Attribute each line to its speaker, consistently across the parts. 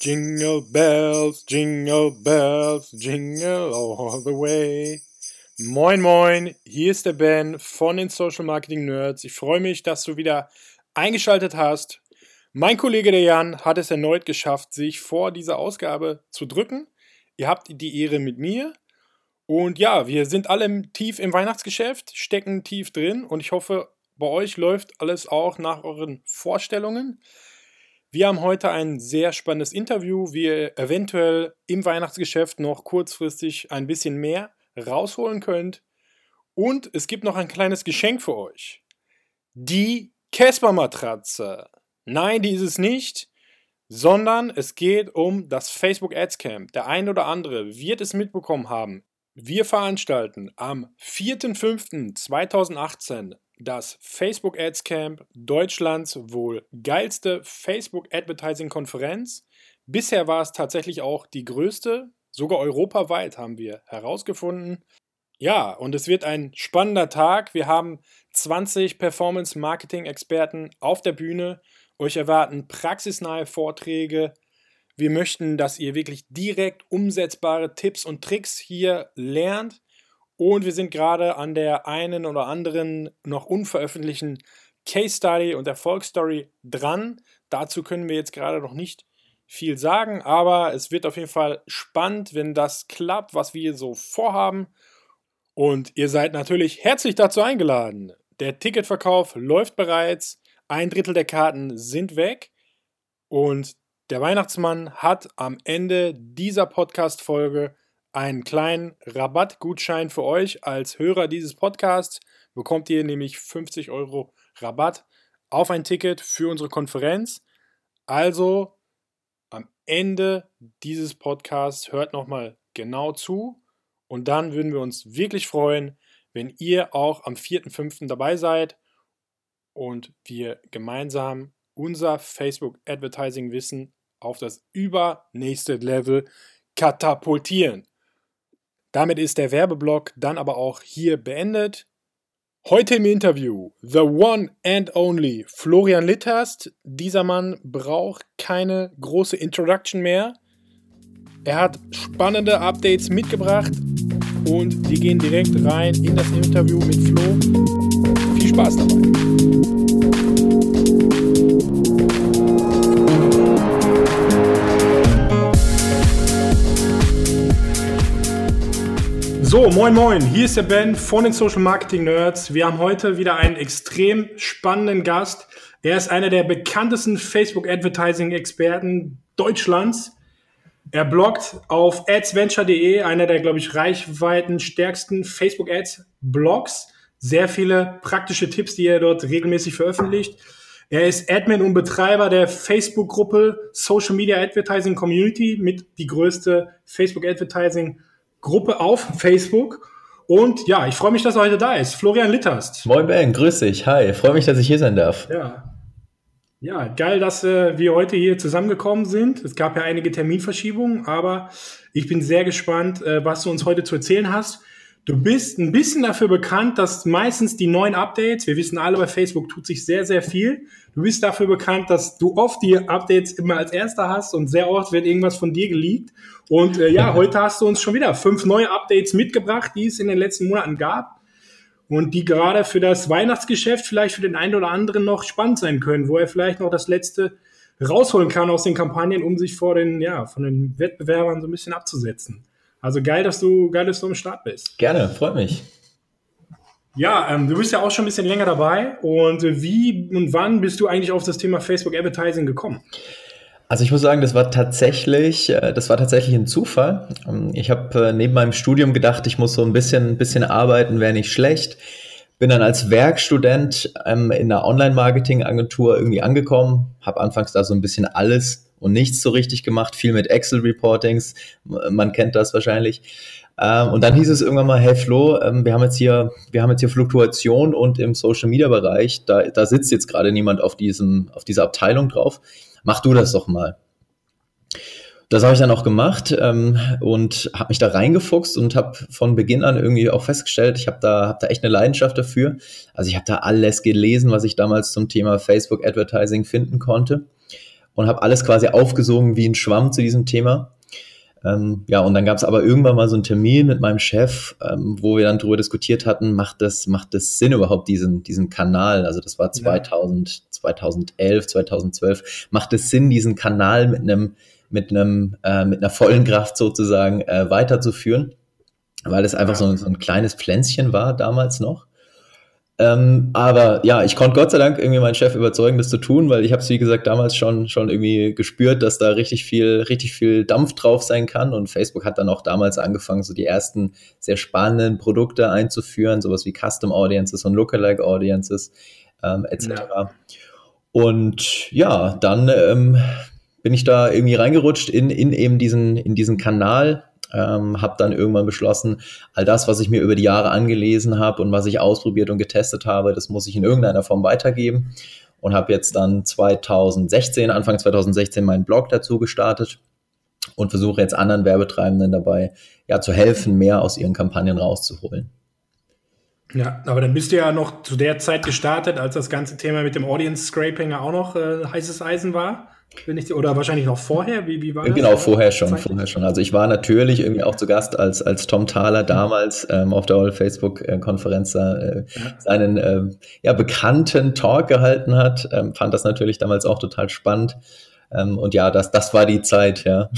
Speaker 1: Jingle bells, jingle bells, jingle all the way. Moin, moin, hier ist der Ben von den Social Marketing Nerds. Ich freue mich, dass du wieder eingeschaltet hast. Mein Kollege der Jan hat es erneut geschafft, sich vor dieser Ausgabe zu drücken. Ihr habt die Ehre mit mir. Und ja, wir sind alle tief im Weihnachtsgeschäft, stecken tief drin und ich hoffe, bei euch läuft alles auch nach euren Vorstellungen. Wir haben heute ein sehr spannendes Interview, wie ihr eventuell im Weihnachtsgeschäft noch kurzfristig ein bisschen mehr rausholen könnt. Und es gibt noch ein kleines Geschenk für euch. Die Casper-Matratze. Nein, die ist es nicht, sondern es geht um das Facebook Ads Camp. Der ein oder andere wird es mitbekommen haben. Wir veranstalten am 4.5.2018 das Facebook Ads Camp, Deutschlands wohl geilste Facebook Advertising Konferenz. Bisher war es tatsächlich auch die größte, sogar europaweit haben wir herausgefunden. Ja, und es wird ein spannender Tag. Wir haben 20 Performance Marketing Experten auf der Bühne. Euch erwarten praxisnahe Vorträge. Wir möchten, dass ihr wirklich direkt umsetzbare Tipps und Tricks hier lernt und wir sind gerade an der einen oder anderen noch unveröffentlichten Case Study und Erfolgsstory dran. Dazu können wir jetzt gerade noch nicht viel sagen, aber es wird auf jeden Fall spannend, wenn das klappt, was wir so vorhaben. Und ihr seid natürlich herzlich dazu eingeladen. Der Ticketverkauf läuft bereits, ein Drittel der Karten sind weg und der Weihnachtsmann hat am Ende dieser Podcast-Folge einen kleinen Rabattgutschein für euch als Hörer dieses Podcasts. Bekommt ihr nämlich 50 Euro Rabatt auf ein Ticket für unsere Konferenz. Also am Ende dieses Podcasts hört nochmal genau zu und dann würden wir uns wirklich freuen, wenn ihr auch am 4.5. dabei seid und wir gemeinsam unser Facebook Advertising Wissen auf das übernächste Level katapultieren. Damit ist der Werbeblock dann aber auch hier beendet. Heute im Interview The One and Only Florian Litterst. Dieser Mann braucht keine große Introduction mehr. Er hat spannende Updates mitgebracht und wir gehen direkt rein in das Interview mit Flo. Viel Spaß dabei. So, moin moin, hier ist der Ben von den Social Marketing Nerds. Wir haben heute wieder einen extrem spannenden Gast. Er ist einer der bekanntesten Facebook Advertising Experten Deutschlands. Er bloggt auf adsventure.de, einer der, glaube ich, reichweitenstärksten Facebook Ads Blogs. Sehr viele praktische Tipps, die er dort regelmäßig veröffentlicht. Er ist Admin und Betreiber der Facebook-Gruppe Social Media Advertising Community mit die größte Facebook Advertising Gruppe auf Facebook. Und ja, ich freue mich, dass er heute da ist. Florian Litterst.
Speaker 2: Moin Ben, grüß dich. Hi, freue mich, dass ich hier sein darf.
Speaker 1: Ja. Ja, geil, dass äh, wir heute hier zusammengekommen sind. Es gab ja einige Terminverschiebungen, aber ich bin sehr gespannt, äh, was du uns heute zu erzählen hast. Du bist ein bisschen dafür bekannt, dass meistens die neuen Updates, wir wissen alle, bei Facebook tut sich sehr, sehr viel. Du bist dafür bekannt, dass du oft die Updates immer als erster hast und sehr oft wird irgendwas von dir geleakt. Und äh, ja, heute hast du uns schon wieder fünf neue Updates mitgebracht, die es in den letzten Monaten gab und die gerade für das Weihnachtsgeschäft vielleicht für den einen oder anderen noch spannend sein können, wo er vielleicht noch das letzte rausholen kann aus den Kampagnen, um sich vor den, ja, von den Wettbewerbern so ein bisschen abzusetzen. Also geil, dass du, geil, dass du am Start bist.
Speaker 2: Gerne, freut mich.
Speaker 1: Ja, ähm, du bist ja auch schon ein bisschen länger dabei. Und wie und wann bist du eigentlich auf das Thema Facebook Advertising gekommen?
Speaker 2: Also ich muss sagen, das war tatsächlich, äh, das war tatsächlich ein Zufall. Ähm, ich habe äh, neben meinem Studium gedacht, ich muss so ein bisschen, ein bisschen arbeiten, wäre nicht schlecht. Bin dann als Werkstudent ähm, in einer Online-Marketing-Agentur irgendwie angekommen, habe anfangs da so ein bisschen alles und nichts so richtig gemacht, viel mit Excel-Reportings, man kennt das wahrscheinlich. Ähm, und dann hieß es irgendwann mal, hey Flo, ähm, wir haben jetzt hier, wir haben jetzt hier Fluktuation und im Social Media Bereich, da, da sitzt jetzt gerade niemand auf diesem, auf dieser Abteilung drauf. Mach du das doch mal. Das habe ich dann auch gemacht ähm, und habe mich da reingefuchst und habe von Beginn an irgendwie auch festgestellt, ich habe da, hab da echt eine Leidenschaft dafür. Also ich habe da alles gelesen, was ich damals zum Thema Facebook Advertising finden konnte und habe alles quasi aufgesogen wie ein Schwamm zu diesem Thema. Ähm, ja, und dann gab es aber irgendwann mal so einen Termin mit meinem Chef, ähm, wo wir dann darüber diskutiert hatten, macht das, macht das Sinn überhaupt, diesen, diesen Kanal, also das war 2000, ja. 2011, 2012, macht es Sinn, diesen Kanal mit einem, mit einem, äh, mit einer vollen Kraft sozusagen äh, weiterzuführen, weil es einfach ja. so, so ein kleines Pflänzchen war damals noch. Ähm, aber ja, ich konnte Gott sei Dank irgendwie meinen Chef überzeugen, das zu tun, weil ich habe es, wie gesagt, damals schon, schon irgendwie gespürt, dass da richtig viel, richtig viel Dampf drauf sein kann. Und Facebook hat dann auch damals angefangen, so die ersten sehr spannenden Produkte einzuführen, sowas wie Custom Audiences und Lookalike Audiences ähm, etc. Ja. Und ja, dann ähm, bin ich da irgendwie reingerutscht in, in eben diesen, in diesen Kanal ähm, habe dann irgendwann beschlossen, all das, was ich mir über die Jahre angelesen habe und was ich ausprobiert und getestet habe, das muss ich in irgendeiner Form weitergeben und habe jetzt dann 2016, Anfang 2016 meinen Blog dazu gestartet und versuche jetzt anderen Werbetreibenden dabei ja zu helfen, mehr aus ihren Kampagnen rauszuholen.
Speaker 1: Ja, aber dann bist du ja noch zu der Zeit gestartet, als das ganze Thema mit dem Audience Scraping auch noch äh, heißes Eisen war. Ich, oder wahrscheinlich noch vorher? Wie, wie war
Speaker 2: das? Genau, vorher schon, vorher schon. Also ich war natürlich irgendwie auch zu Gast, als, als Tom Thaler damals ähm, auf der All Facebook-Konferenz äh, ja. seinen äh, ja, bekannten Talk gehalten hat. Ähm, fand das natürlich damals auch total spannend. Ähm, und ja, das, das war die Zeit, ja.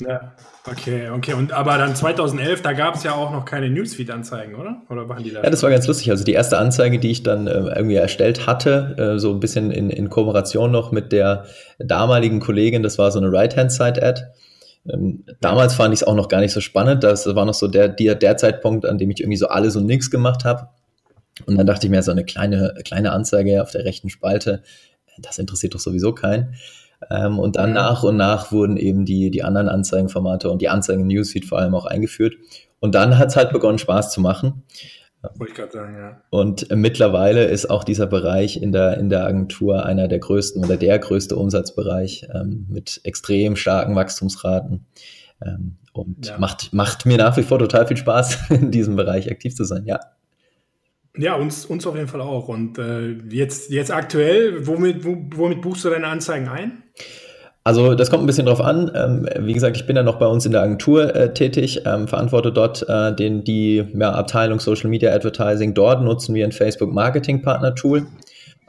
Speaker 1: ja. Okay, okay. Und aber dann 2011, da gab es ja auch noch keine Newsfeed-Anzeigen, oder? Oder
Speaker 2: waren die da? Ja, das war ganz lustig. Also die erste Anzeige, die ich dann äh, irgendwie erstellt hatte, äh, so ein bisschen in, in Kooperation noch mit der damaligen Kollegin, das war so eine Right-Hand-Side-Ad. Ähm, damals fand ich es auch noch gar nicht so spannend. Das war noch so der, der, der Zeitpunkt, an dem ich irgendwie so alles und nichts gemacht habe. Und dann dachte ich mir, so eine kleine, kleine Anzeige auf der rechten Spalte, das interessiert doch sowieso keinen. Ähm, und dann ja. nach und nach wurden eben die, die anderen Anzeigenformate und die Anzeigen Newsfeed vor allem auch eingeführt. Und dann hat es halt begonnen, Spaß zu machen. Wollte ich gerade sagen, ja. Und mittlerweile ist auch dieser Bereich in der, in der Agentur einer der größten oder der größte Umsatzbereich ähm, mit extrem starken Wachstumsraten. Ähm, und ja. macht, macht mir nach wie vor total viel Spaß, in diesem Bereich aktiv zu sein, ja.
Speaker 1: Ja, uns, uns auf jeden Fall auch. Und äh, jetzt, jetzt aktuell, womit, womit buchst du deine Anzeigen ein?
Speaker 2: Also das kommt ein bisschen drauf an. Ähm, wie gesagt, ich bin ja noch bei uns in der Agentur äh, tätig, ähm, verantworte dort äh, den, die ja, Abteilung Social Media Advertising. Dort nutzen wir ein Facebook Marketing Partner Tool.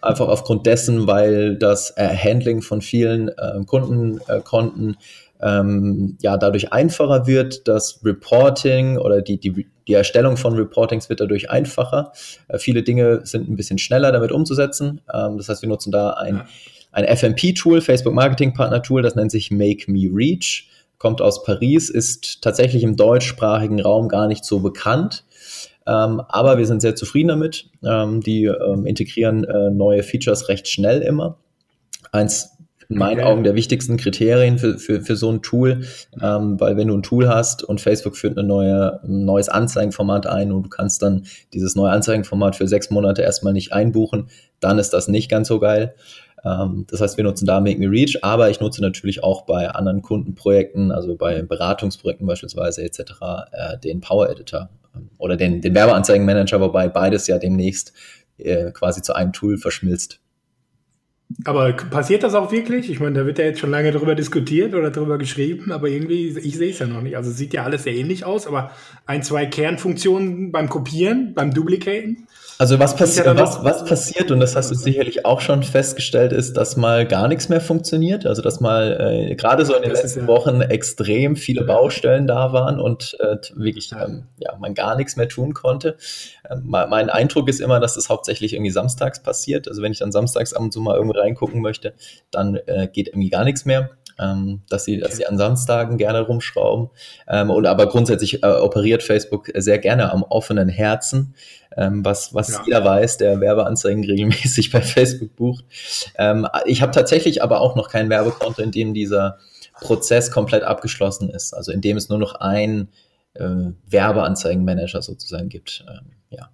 Speaker 2: Einfach aufgrund dessen, weil das äh, Handling von vielen äh, Kundenkonten ähm, ja dadurch einfacher wird, das Reporting oder die, die, die Erstellung von Reportings wird dadurch einfacher. Äh, viele Dinge sind ein bisschen schneller damit umzusetzen. Ähm, das heißt, wir nutzen da ein, ein FMP-Tool, Facebook Marketing Partner Tool, das nennt sich Make Me Reach, kommt aus Paris, ist tatsächlich im deutschsprachigen Raum gar nicht so bekannt. Ähm, aber wir sind sehr zufrieden damit. Ähm, die ähm, integrieren äh, neue Features recht schnell immer. Eins in meinen okay. Augen der wichtigsten Kriterien für, für, für so ein Tool, ähm, weil wenn du ein Tool hast und Facebook führt eine neue, ein neues Anzeigenformat ein und du kannst dann dieses neue Anzeigenformat für sechs Monate erstmal nicht einbuchen, dann ist das nicht ganz so geil. Ähm, das heißt, wir nutzen da Make Me Reach, aber ich nutze natürlich auch bei anderen Kundenprojekten, also bei Beratungsprojekten beispielsweise etc., äh, den Power Editor ähm, oder den, den Werbeanzeigenmanager, wobei beides ja demnächst äh, quasi zu einem Tool verschmilzt.
Speaker 1: Aber passiert das auch wirklich? Ich meine, da wird ja jetzt schon lange darüber diskutiert oder darüber geschrieben, aber irgendwie, ich sehe es ja noch nicht. Also es sieht ja alles sehr ähnlich aus, aber ein, zwei Kernfunktionen beim Kopieren, beim Duplicaten,
Speaker 2: also was, passi ja was, was passiert, und das hast du sicherlich auch schon festgestellt, ist, dass mal gar nichts mehr funktioniert. Also dass mal äh, gerade so in den das letzten ja. Wochen extrem viele Baustellen da waren und äh, wirklich ähm, ja, man gar nichts mehr tun konnte. Ähm, mein Eindruck ist immer, dass das hauptsächlich irgendwie samstags passiert. Also wenn ich dann samstags ab und zu mal irgendwo reingucken möchte, dann äh, geht irgendwie gar nichts mehr ähm, dass, sie, dass sie an Samstagen gerne rumschrauben. Ähm, oder aber grundsätzlich äh, operiert Facebook sehr gerne am offenen Herzen, ähm, was, was ja. jeder weiß, der Werbeanzeigen regelmäßig bei Facebook bucht. Ähm, ich habe tatsächlich aber auch noch kein Werbekonto, in dem dieser Prozess komplett abgeschlossen ist, also in dem es nur noch ein äh, Werbeanzeigenmanager sozusagen gibt. Ähm, ja.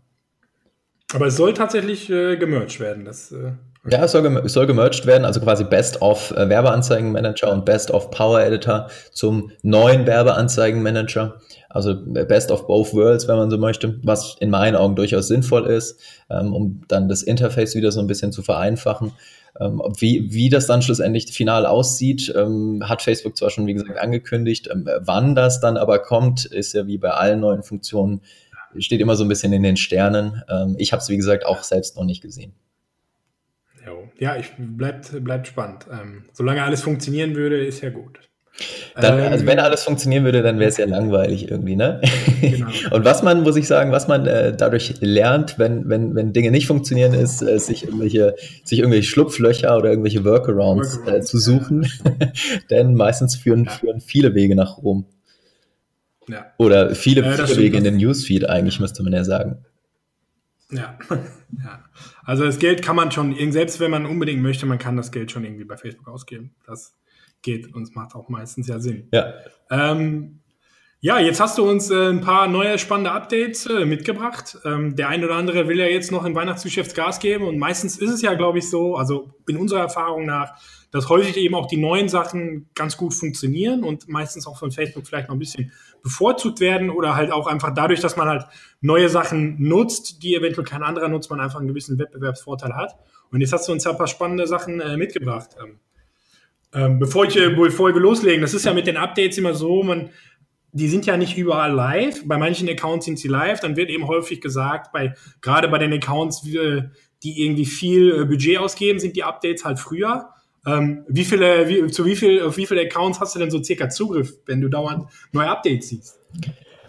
Speaker 1: Aber es soll tatsächlich äh, gemerged werden. Das äh,
Speaker 2: Ja, es soll, es soll gemerged werden, also quasi Best of äh, Werbeanzeigenmanager und Best of Power Editor zum neuen Werbeanzeigenmanager. Also äh, Best of both worlds, wenn man so möchte, was in meinen Augen durchaus sinnvoll ist, ähm, um dann das Interface wieder so ein bisschen zu vereinfachen. Ähm, wie, wie das dann schlussendlich final aussieht, ähm, hat Facebook zwar schon, wie gesagt, angekündigt. Ähm, wann das dann aber kommt, ist ja wie bei allen neuen Funktionen, steht immer so ein bisschen in den Sternen. Ähm, ich habe es, wie gesagt, auch selbst noch nicht gesehen.
Speaker 1: Ja, ich, bleibt, bleibt spannend. Ähm, solange alles funktionieren würde, ist ja gut.
Speaker 2: Dann, ähm, also wenn alles funktionieren würde, dann wäre es ja langweilig irgendwie, ne? Genau. Und was man, muss ich sagen, was man äh, dadurch lernt, wenn, wenn, wenn Dinge nicht funktionieren, ist, äh, sich irgendwelche, sich irgendwelche Schlupflöcher oder irgendwelche Workarounds, äh, Workarounds äh, zu suchen. Denn meistens führen, ja. führen viele Wege nach Rom. Ja. Oder viele, viele Wege in den Newsfeed eigentlich, müsste man ja sagen.
Speaker 1: Ja. ja. Also das Geld kann man schon, selbst wenn man unbedingt möchte, man kann das Geld schon irgendwie bei Facebook ausgeben. Das geht und es macht auch meistens ja Sinn.
Speaker 2: Ja.
Speaker 1: Ähm, ja, jetzt hast du uns äh, ein paar neue spannende Updates äh, mitgebracht. Ähm, der ein oder andere will ja jetzt noch im Weihnachtsgeschäft Gas geben und meistens ist es ja, glaube ich, so, also in unserer Erfahrung nach, dass häufig eben auch die neuen Sachen ganz gut funktionieren und meistens auch von Facebook vielleicht noch ein bisschen bevorzugt werden oder halt auch einfach dadurch, dass man halt neue Sachen nutzt, die eventuell kein anderer nutzt, man einfach einen gewissen Wettbewerbsvorteil hat. Und jetzt hast du uns ja ein paar spannende Sachen äh, mitgebracht. Ähm, ähm, bevor, ich, äh, bevor wir loslegen, das ist ja mit den Updates immer so, man, die sind ja nicht überall live. Bei manchen Accounts sind sie live. Dann wird eben häufig gesagt, bei, gerade bei den Accounts, die irgendwie viel äh, Budget ausgeben, sind die Updates halt früher. Ähm, wie viele, wie, zu wie viel, auf wie viele Accounts hast du denn so circa Zugriff, wenn du dauernd neue Updates siehst?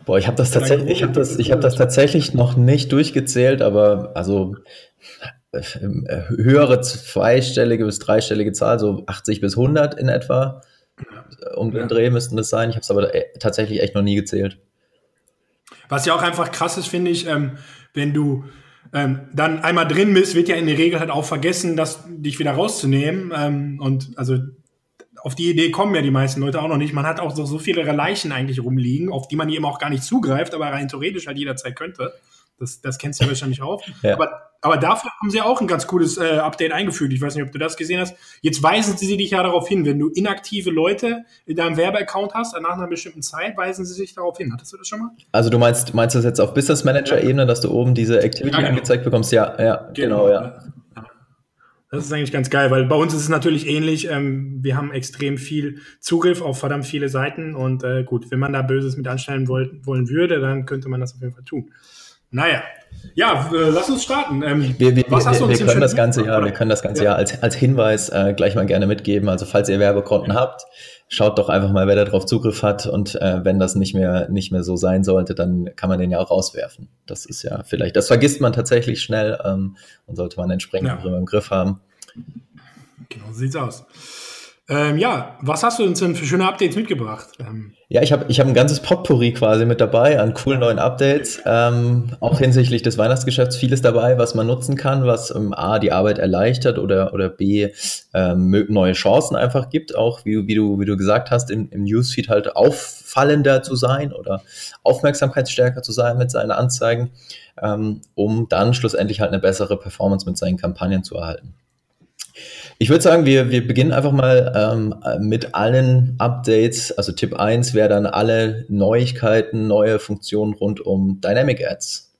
Speaker 2: Boah, ich habe das tatsächlich, ich habe das, ich habe das tatsächlich noch nicht durchgezählt, aber also äh, höhere zweistellige bis dreistellige Zahl, so 80 bis 100 in etwa. Um den Dreh müssten das sein. Ich habe es aber äh, tatsächlich echt noch nie gezählt.
Speaker 1: Was ja auch einfach krass ist, finde ich, ähm, wenn du ähm, dann einmal drin bist, wird ja in der Regel halt auch vergessen, das, dich wieder rauszunehmen. Ähm, und also auf die Idee kommen ja die meisten Leute auch noch nicht. Man hat auch so, so viele Leichen eigentlich rumliegen, auf die man eben auch gar nicht zugreift, aber rein theoretisch halt jederzeit könnte. Das, das kennst du ja wahrscheinlich auch. Ja. Aber, aber dafür haben sie auch ein ganz cooles äh, Update eingefügt. Ich weiß nicht, ob du das gesehen hast. Jetzt weisen sie dich ja darauf hin, wenn du inaktive Leute in deinem Werbeaccount hast, nach einer bestimmten Zeit, weisen sie sich darauf hin. Hattest du das schon mal?
Speaker 2: Also du meinst, meinst du das jetzt auf Business Manager-Ebene, dass du oben diese Activity ja, genau. angezeigt bekommst? Ja, ja, genau, genau ja.
Speaker 1: Das ist eigentlich ganz geil, weil bei uns ist es natürlich ähnlich. Ähm, wir haben extrem viel Zugriff auf verdammt viele Seiten und äh, gut, wenn man da Böses mit anstellen wollen, wollen würde, dann könnte man das auf jeden Fall tun. Naja, ja, äh, lass uns starten.
Speaker 2: Ähm, wir, wir, was hast du uns wir können das ganze Jahr, wir können das ganze ja. Jahr als, als Hinweis äh, gleich mal gerne mitgeben. Also falls ihr Werbekonten ja. habt, schaut doch einfach mal, wer da drauf Zugriff hat und äh, wenn das nicht mehr nicht mehr so sein sollte, dann kann man den ja auch rauswerfen. Das ist ja vielleicht, das vergisst man tatsächlich schnell ähm, und sollte man entsprechend ja. im Griff haben.
Speaker 1: Genau, so sieht's aus. Ähm, ja, was hast du uns denn für schöne Updates mitgebracht? Ähm,
Speaker 2: ja, ich habe ich hab ein ganzes Potpourri quasi mit dabei an coolen neuen Updates. Ähm, auch hinsichtlich des Weihnachtsgeschäfts vieles dabei, was man nutzen kann, was ähm, A, die Arbeit erleichtert oder, oder B, ähm, neue Chancen einfach gibt. Auch wie, wie, du, wie du gesagt hast, im, im Newsfeed halt auffallender zu sein oder aufmerksamkeitsstärker zu sein mit seinen Anzeigen, ähm, um dann schlussendlich halt eine bessere Performance mit seinen Kampagnen zu erhalten. Ich würde sagen, wir, wir beginnen einfach mal ähm, mit allen Updates. Also Tipp 1 wäre dann alle Neuigkeiten, neue Funktionen rund um Dynamic Ads.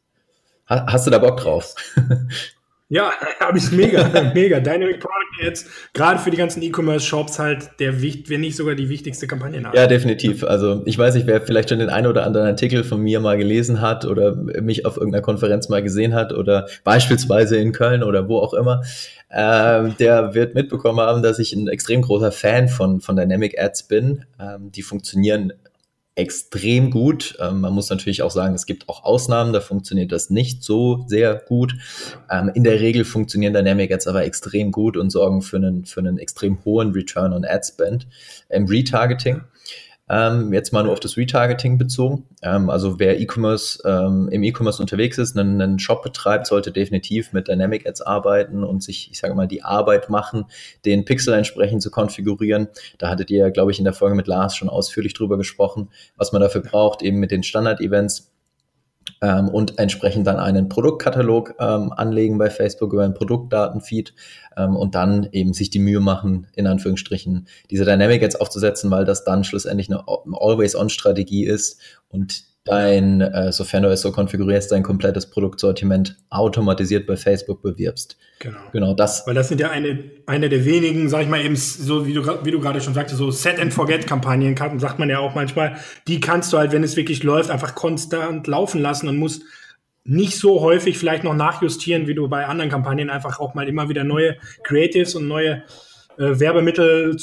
Speaker 2: Ha hast du da Bock drauf?
Speaker 1: Ja, habe ich mega, mega. Dynamic Product Ads, gerade für die ganzen E-Commerce-Shops halt der, wenn nicht sogar die wichtigste Kampagne
Speaker 2: nach. Ja, definitiv. Also ich weiß nicht, wer vielleicht schon den einen oder anderen Artikel von mir mal gelesen hat oder mich auf irgendeiner Konferenz mal gesehen hat oder beispielsweise in Köln oder wo auch immer, ähm, der wird mitbekommen haben, dass ich ein extrem großer Fan von, von Dynamic Ads bin. Ähm, die funktionieren extrem gut. Ähm, man muss natürlich auch sagen, es gibt auch Ausnahmen, da funktioniert das nicht so sehr gut. Ähm, in der Regel funktionieren Dynamic Ads aber extrem gut und sorgen für einen, für einen extrem hohen Return on Ad Spend im Retargeting. Ähm, jetzt mal nur auf das Retargeting bezogen. Ähm, also wer E-Commerce ähm, im E-Commerce unterwegs ist, einen, einen, Shop betreibt, sollte definitiv mit Dynamic Ads arbeiten und sich, ich sage mal, die Arbeit machen, den Pixel entsprechend zu konfigurieren. Da hattet ihr, glaube ich, in der Folge mit Lars schon ausführlich drüber gesprochen, was man dafür braucht, eben mit den Standard-Events ähm, und entsprechend dann einen Produktkatalog ähm, anlegen bei Facebook über einen Produktdatenfeed ähm, und dann eben sich die Mühe machen, in Anführungsstrichen, diese Dynamic Ads aufzusetzen, weil das dann schlussendlich eine Always-On-Strategie ist und dein, äh, sofern du es so konfigurierst, dein komplettes Produktsortiment automatisiert bei Facebook bewirbst.
Speaker 1: Genau. Genau das. Weil das sind ja eine, eine der wenigen, sag ich mal eben, so wie du, wie du gerade schon sagtest, so Set-and-Forget-Kampagnen, sagt man ja auch manchmal, die kannst du halt, wenn es wirklich läuft, einfach konstant laufen lassen und musst nicht so häufig vielleicht noch nachjustieren, wie du bei anderen Kampagnen einfach auch mal immer wieder neue Creatives und neue äh, Werbemittel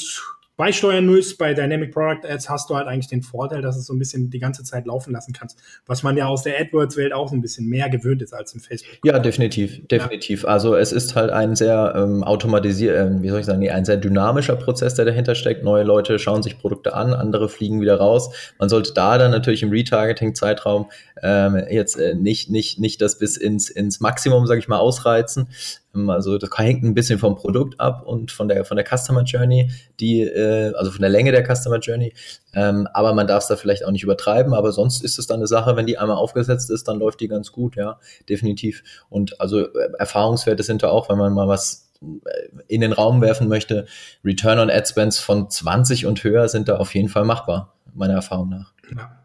Speaker 1: beisteuern musst. Bei Dynamic Product Ads hast du halt eigentlich den Vorteil, dass es so ein bisschen die ganze Zeit laufen lassen kannst, was man ja aus der AdWords-Welt auch so ein bisschen mehr gewöhnt ist als im Facebook.
Speaker 2: Ja, definitiv, definitiv. Ja. Also es ist halt ein sehr ähm, automatisiert, äh, wie soll ich sagen, ein sehr dynamischer Prozess, der dahinter steckt. Neue Leute schauen sich Produkte an, andere fliegen wieder raus. Man sollte da dann natürlich im Retargeting-Zeitraum ähm, jetzt äh, nicht, nicht, nicht das bis ins, ins Maximum, sage ich mal, ausreizen. Also das hängt ein bisschen vom Produkt ab und von der, von der Customer Journey, die, äh, also von der Länge der Customer Journey. Ähm, aber man darf es da vielleicht auch nicht übertreiben. Aber sonst ist es dann eine Sache, wenn die einmal aufgesetzt ist, dann läuft die ganz gut, ja, definitiv. Und also äh, Erfahrungswerte sind da auch, wenn man mal was äh, in den Raum werfen möchte. Return on Ad Spends von 20 und höher sind da auf jeden Fall machbar, meiner Erfahrung nach.
Speaker 1: Ja.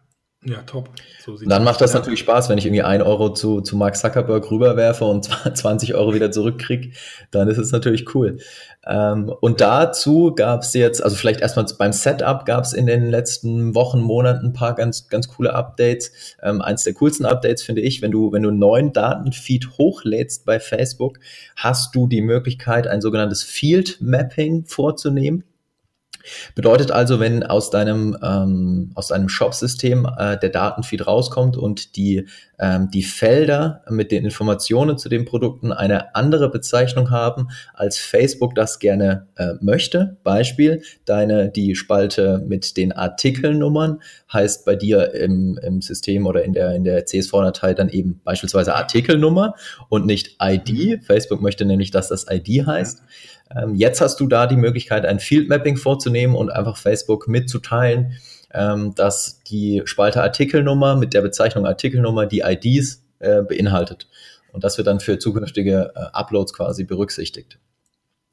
Speaker 1: Ja, top.
Speaker 2: So dann macht das ja. natürlich Spaß, wenn ich irgendwie ein Euro zu, zu Mark Zuckerberg rüberwerfe und 20 Euro wieder zurückkriege, dann ist es natürlich cool. Ähm, und dazu gab es jetzt, also vielleicht erstmal beim Setup gab es in den letzten Wochen, Monaten ein paar ganz, ganz coole Updates. Ähm, eins der coolsten Updates finde ich, wenn du, wenn du einen neuen Datenfeed hochlädst bei Facebook, hast du die Möglichkeit, ein sogenanntes Field Mapping vorzunehmen. Bedeutet also, wenn aus deinem, ähm, aus deinem Shop-System äh, der Datenfeed rauskommt und die, ähm, die Felder mit den Informationen zu den Produkten eine andere Bezeichnung haben, als Facebook das gerne äh, möchte. Beispiel, deine, die Spalte mit den Artikelnummern heißt bei dir im, im System oder in der, in der CSV-Datei dann eben beispielsweise Artikelnummer und nicht ID. Facebook möchte nämlich, dass das ID heißt. Ähm, jetzt hast du da die Möglichkeit, ein Field Mapping vorzunehmen und einfach Facebook mitzuteilen, ähm, dass die Spalte Artikelnummer mit der Bezeichnung Artikelnummer die IDs äh, beinhaltet. Und das wird dann für zukünftige äh, Uploads quasi berücksichtigt.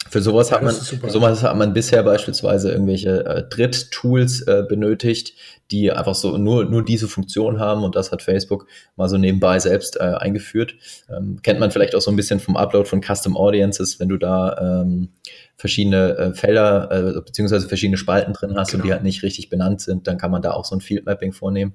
Speaker 2: Für sowas, ja, hat man, sowas hat man bisher beispielsweise irgendwelche äh, Dritttools äh, benötigt, die einfach so nur, nur diese Funktion haben und das hat Facebook mal so nebenbei selbst äh, eingeführt. Ähm, kennt man vielleicht auch so ein bisschen vom Upload von Custom Audiences, wenn du da ähm, verschiedene äh, Felder äh, beziehungsweise verschiedene Spalten drin hast genau. und die genau. halt nicht richtig benannt sind, dann kann man da auch so ein Field Mapping vornehmen.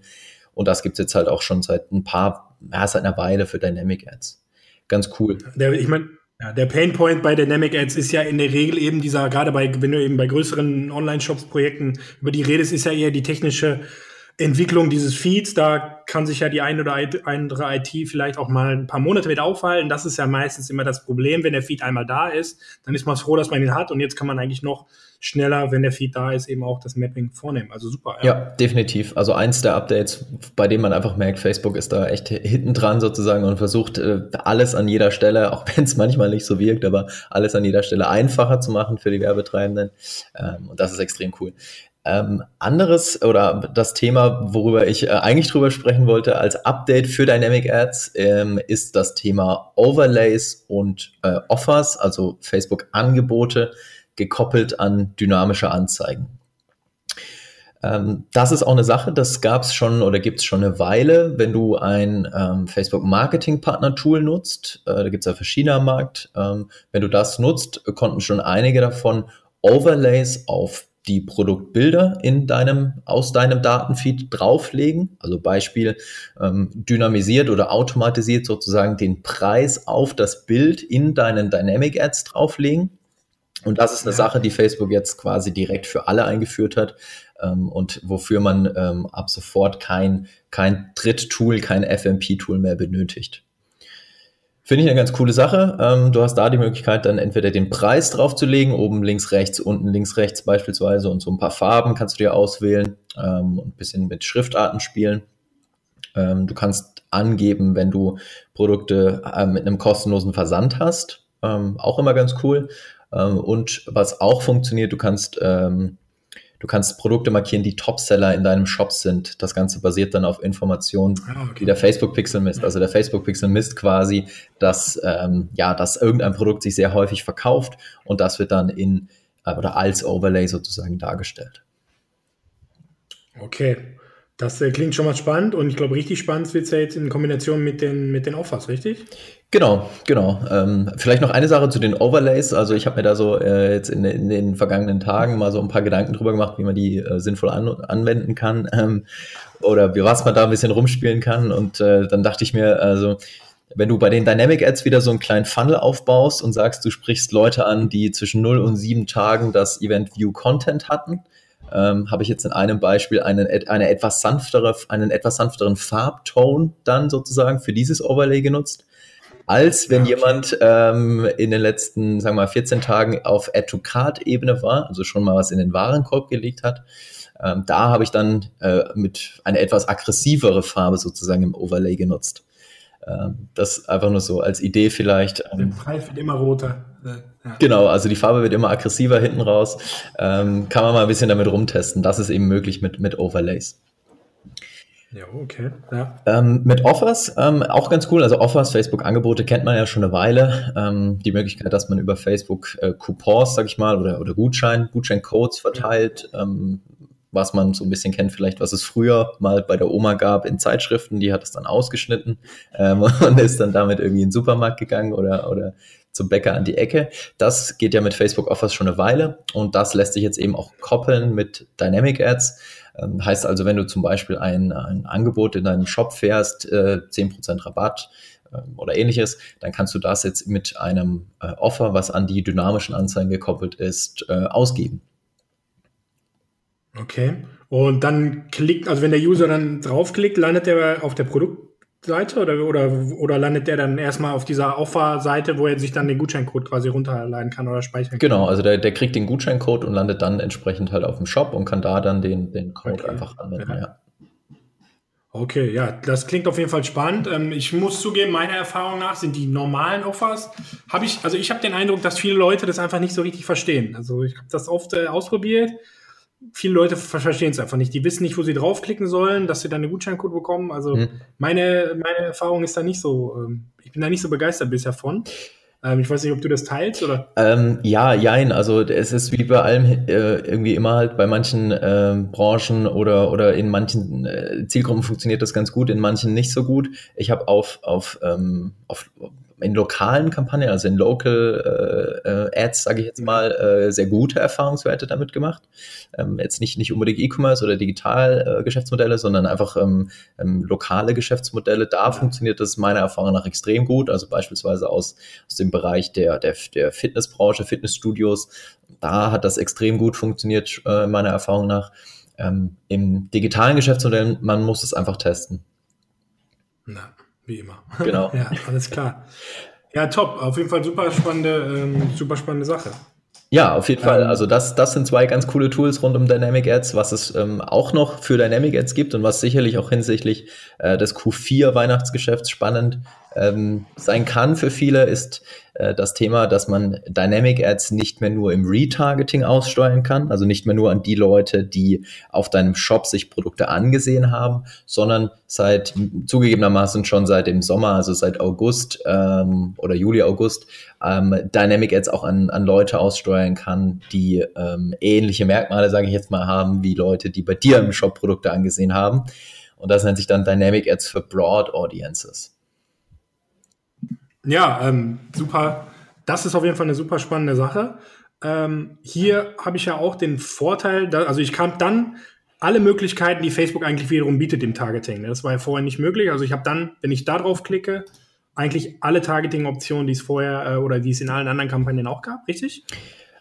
Speaker 2: Und das gibt's jetzt halt auch schon seit ein paar, ja, seit einer Weile für Dynamic Ads. Ganz cool.
Speaker 1: Der, ich meine, ja, der Painpoint bei Dynamic Ads ist ja in der Regel eben dieser, gerade bei, wenn du eben bei größeren Online-Shops-Projekten über die redest, ist ja eher die technische Entwicklung dieses Feeds, da kann sich ja die eine oder andere IT vielleicht auch mal ein paar Monate mit aufhalten. Das ist ja meistens immer das Problem, wenn der Feed einmal da ist, dann ist man froh, dass man ihn hat und jetzt kann man eigentlich noch schneller, wenn der Feed da ist, eben auch das Mapping vornehmen. Also super.
Speaker 2: Ja, ja definitiv. Also eins der Updates, bei dem man einfach merkt, Facebook ist da echt hinten dran sozusagen und versucht äh, alles an jeder Stelle, auch wenn es manchmal nicht so wirkt, aber alles an jeder Stelle einfacher zu machen für die Werbetreibenden. Ähm, und das ist extrem cool. Ähm, anderes oder das Thema, worüber ich äh, eigentlich drüber sprechen wollte als Update für Dynamic Ads, ähm, ist das Thema Overlays und äh, Offers, also Facebook-Angebote gekoppelt an dynamische Anzeigen. Ähm, das ist auch eine Sache, das gab es schon oder gibt es schon eine Weile, wenn du ein ähm, Facebook Marketing Partner Tool nutzt. Äh, da gibt es ja verschiedene am Markt. Ähm, wenn du das nutzt, konnten schon einige davon Overlays auf die Produktbilder in deinem, aus deinem Datenfeed drauflegen. Also Beispiel ähm, dynamisiert oder automatisiert sozusagen den Preis auf das Bild in deinen Dynamic Ads drauflegen. Und das ist eine ja. Sache, die Facebook jetzt quasi direkt für alle eingeführt hat ähm, und wofür man ähm, ab sofort kein, kein Dritttool, kein FMP-Tool mehr benötigt. Finde ich eine ganz coole Sache. Ähm, du hast da die Möglichkeit, dann entweder den Preis draufzulegen, oben links, rechts, unten links, rechts beispielsweise und so ein paar Farben kannst du dir auswählen ähm, und ein bisschen mit Schriftarten spielen. Ähm, du kannst angeben, wenn du Produkte äh, mit einem kostenlosen Versand hast. Ähm, auch immer ganz cool. Ähm, und was auch funktioniert, du kannst ähm, du kannst Produkte markieren, die Topseller in deinem Shop sind. Das Ganze basiert dann auf Informationen, ah, okay. die der Facebook-Pixel misst. Also der Facebook-Pixel misst quasi, dass, ähm, ja, dass irgendein Produkt sich sehr häufig verkauft und das wird dann in äh, oder als Overlay sozusagen dargestellt.
Speaker 1: Okay, das äh, klingt schon mal spannend und ich glaube, richtig spannend wird es ja jetzt in Kombination mit den, mit den Offers, richtig?
Speaker 2: Genau, genau. Ähm, vielleicht noch eine Sache zu den Overlays. Also ich habe mir da so äh, jetzt in, in, den vergangenen Tagen mal so ein paar Gedanken drüber gemacht, wie man die äh, sinnvoll an, anwenden kann ähm, oder wie was man da ein bisschen rumspielen kann. Und äh, dann dachte ich mir, also wenn du bei den Dynamic Ads wieder so einen kleinen Funnel aufbaust und sagst, du sprichst Leute an, die zwischen 0 und 7 Tagen das Event View Content hatten, ähm, habe ich jetzt in einem Beispiel einen, eine etwas sanftere, einen etwas sanfteren Farbton dann sozusagen für dieses Overlay genutzt als wenn jemand ähm, in den letzten, sagen wir mal, 14 Tagen auf Add-to-Card-Ebene war, also schon mal was in den Warenkorb gelegt hat. Ähm, da habe ich dann äh, mit eine etwas aggressivere Farbe sozusagen im Overlay genutzt. Ähm, das einfach nur so als Idee vielleicht.
Speaker 1: Der ähm, Preis wird immer roter.
Speaker 2: Ja. Genau, also die Farbe wird immer aggressiver hinten raus. Ähm, kann man mal ein bisschen damit rumtesten. Das ist eben möglich mit, mit Overlays.
Speaker 1: Ja, okay. Ja.
Speaker 2: Ähm, mit Offers ähm, auch ganz cool. Also Offers, Facebook-Angebote kennt man ja schon eine Weile. Ähm, die Möglichkeit, dass man über Facebook äh, Coupons, sag ich mal, oder, oder Gutschein, Gutscheincodes verteilt, ähm, was man so ein bisschen kennt, vielleicht, was es früher mal bei der Oma gab in Zeitschriften, die hat es dann ausgeschnitten ähm, und ist dann damit irgendwie in den Supermarkt gegangen oder, oder zum Bäcker an die Ecke. Das geht ja mit Facebook Offers schon eine Weile und das lässt sich jetzt eben auch koppeln mit Dynamic Ads. Ähm, heißt also, wenn du zum Beispiel ein, ein Angebot in deinem Shop fährst, äh, 10% Rabatt ähm, oder ähnliches, dann kannst du das jetzt mit einem äh, Offer, was an die dynamischen Anzeigen gekoppelt ist, äh, ausgeben.
Speaker 1: Okay. Und dann klickt, also wenn der User dann draufklickt, landet er auf der Produkt Seite oder, oder, oder landet der dann erstmal auf dieser Offer-Seite, wo er sich dann den Gutscheincode quasi runterladen kann oder speichern kann?
Speaker 2: Genau, also der, der kriegt den Gutscheincode und landet dann entsprechend halt auf dem Shop und kann da dann den, den Code okay. einfach anwenden, ja. ja.
Speaker 1: Okay, ja, das klingt auf jeden Fall spannend. Ähm, ich muss zugeben, meiner Erfahrung nach sind die normalen Offers, habe ich, also ich habe den Eindruck, dass viele Leute das einfach nicht so richtig verstehen. Also ich habe das oft äh, ausprobiert viele Leute verstehen es einfach nicht. Die wissen nicht, wo sie draufklicken sollen, dass sie dann einen Gutscheincode bekommen. Also hm. meine, meine Erfahrung ist da nicht so, ähm, ich bin da nicht so begeistert bisher von. Ähm, ich weiß nicht, ob du das teilst oder?
Speaker 2: Ähm, ja, jein. Also es ist wie bei allem äh, irgendwie immer halt bei manchen äh, Branchen oder, oder in manchen äh, Zielgruppen funktioniert das ganz gut, in manchen nicht so gut. Ich habe auf, auf, ähm, auf in lokalen Kampagnen, also in Local äh, äh, Ads, sage ich jetzt mal, äh, sehr gute Erfahrungswerte damit gemacht. Ähm, jetzt nicht, nicht unbedingt E-Commerce oder Digital-Geschäftsmodelle, äh, sondern einfach ähm, ähm, lokale Geschäftsmodelle. Da funktioniert das meiner Erfahrung nach extrem gut. Also beispielsweise aus, aus dem Bereich der, der, der Fitnessbranche, Fitnessstudios. Da hat das extrem gut funktioniert, äh, meiner Erfahrung nach. Ähm, Im digitalen Geschäftsmodell, man muss es einfach testen.
Speaker 1: Na. Wie immer.
Speaker 2: Genau.
Speaker 1: ja, alles klar. Ja, top. Auf jeden Fall super spannende, ähm, super spannende Sache.
Speaker 2: Ja, auf jeden Fall. Ähm, also das, das sind zwei ganz coole Tools rund um Dynamic Ads, was es ähm, auch noch für Dynamic Ads gibt und was sicherlich auch hinsichtlich äh, des Q4 Weihnachtsgeschäfts spannend ähm, sein kann für viele, ist äh, das Thema, dass man Dynamic Ads nicht mehr nur im Retargeting aussteuern kann, also nicht mehr nur an die Leute, die auf deinem Shop sich Produkte angesehen haben, sondern seit zugegebenermaßen schon seit dem Sommer, also seit August ähm, oder Juli, August, ähm, Dynamic Ads auch an, an Leute aussteuern kann, die ähm, ähnliche Merkmale, sage ich jetzt mal, haben wie Leute, die bei dir im Shop Produkte angesehen haben. Und das nennt sich dann Dynamic Ads für Broad Audiences.
Speaker 1: Ja, ähm, super. Das ist auf jeden Fall eine super spannende Sache. Ähm, hier habe ich ja auch den Vorteil, da, also ich kann dann alle Möglichkeiten, die Facebook eigentlich wiederum bietet im Targeting. Das war ja vorher nicht möglich. Also ich habe dann, wenn ich da drauf klicke, eigentlich alle Targeting-Optionen, die es vorher äh, oder die es in allen anderen Kampagnen auch gab, richtig?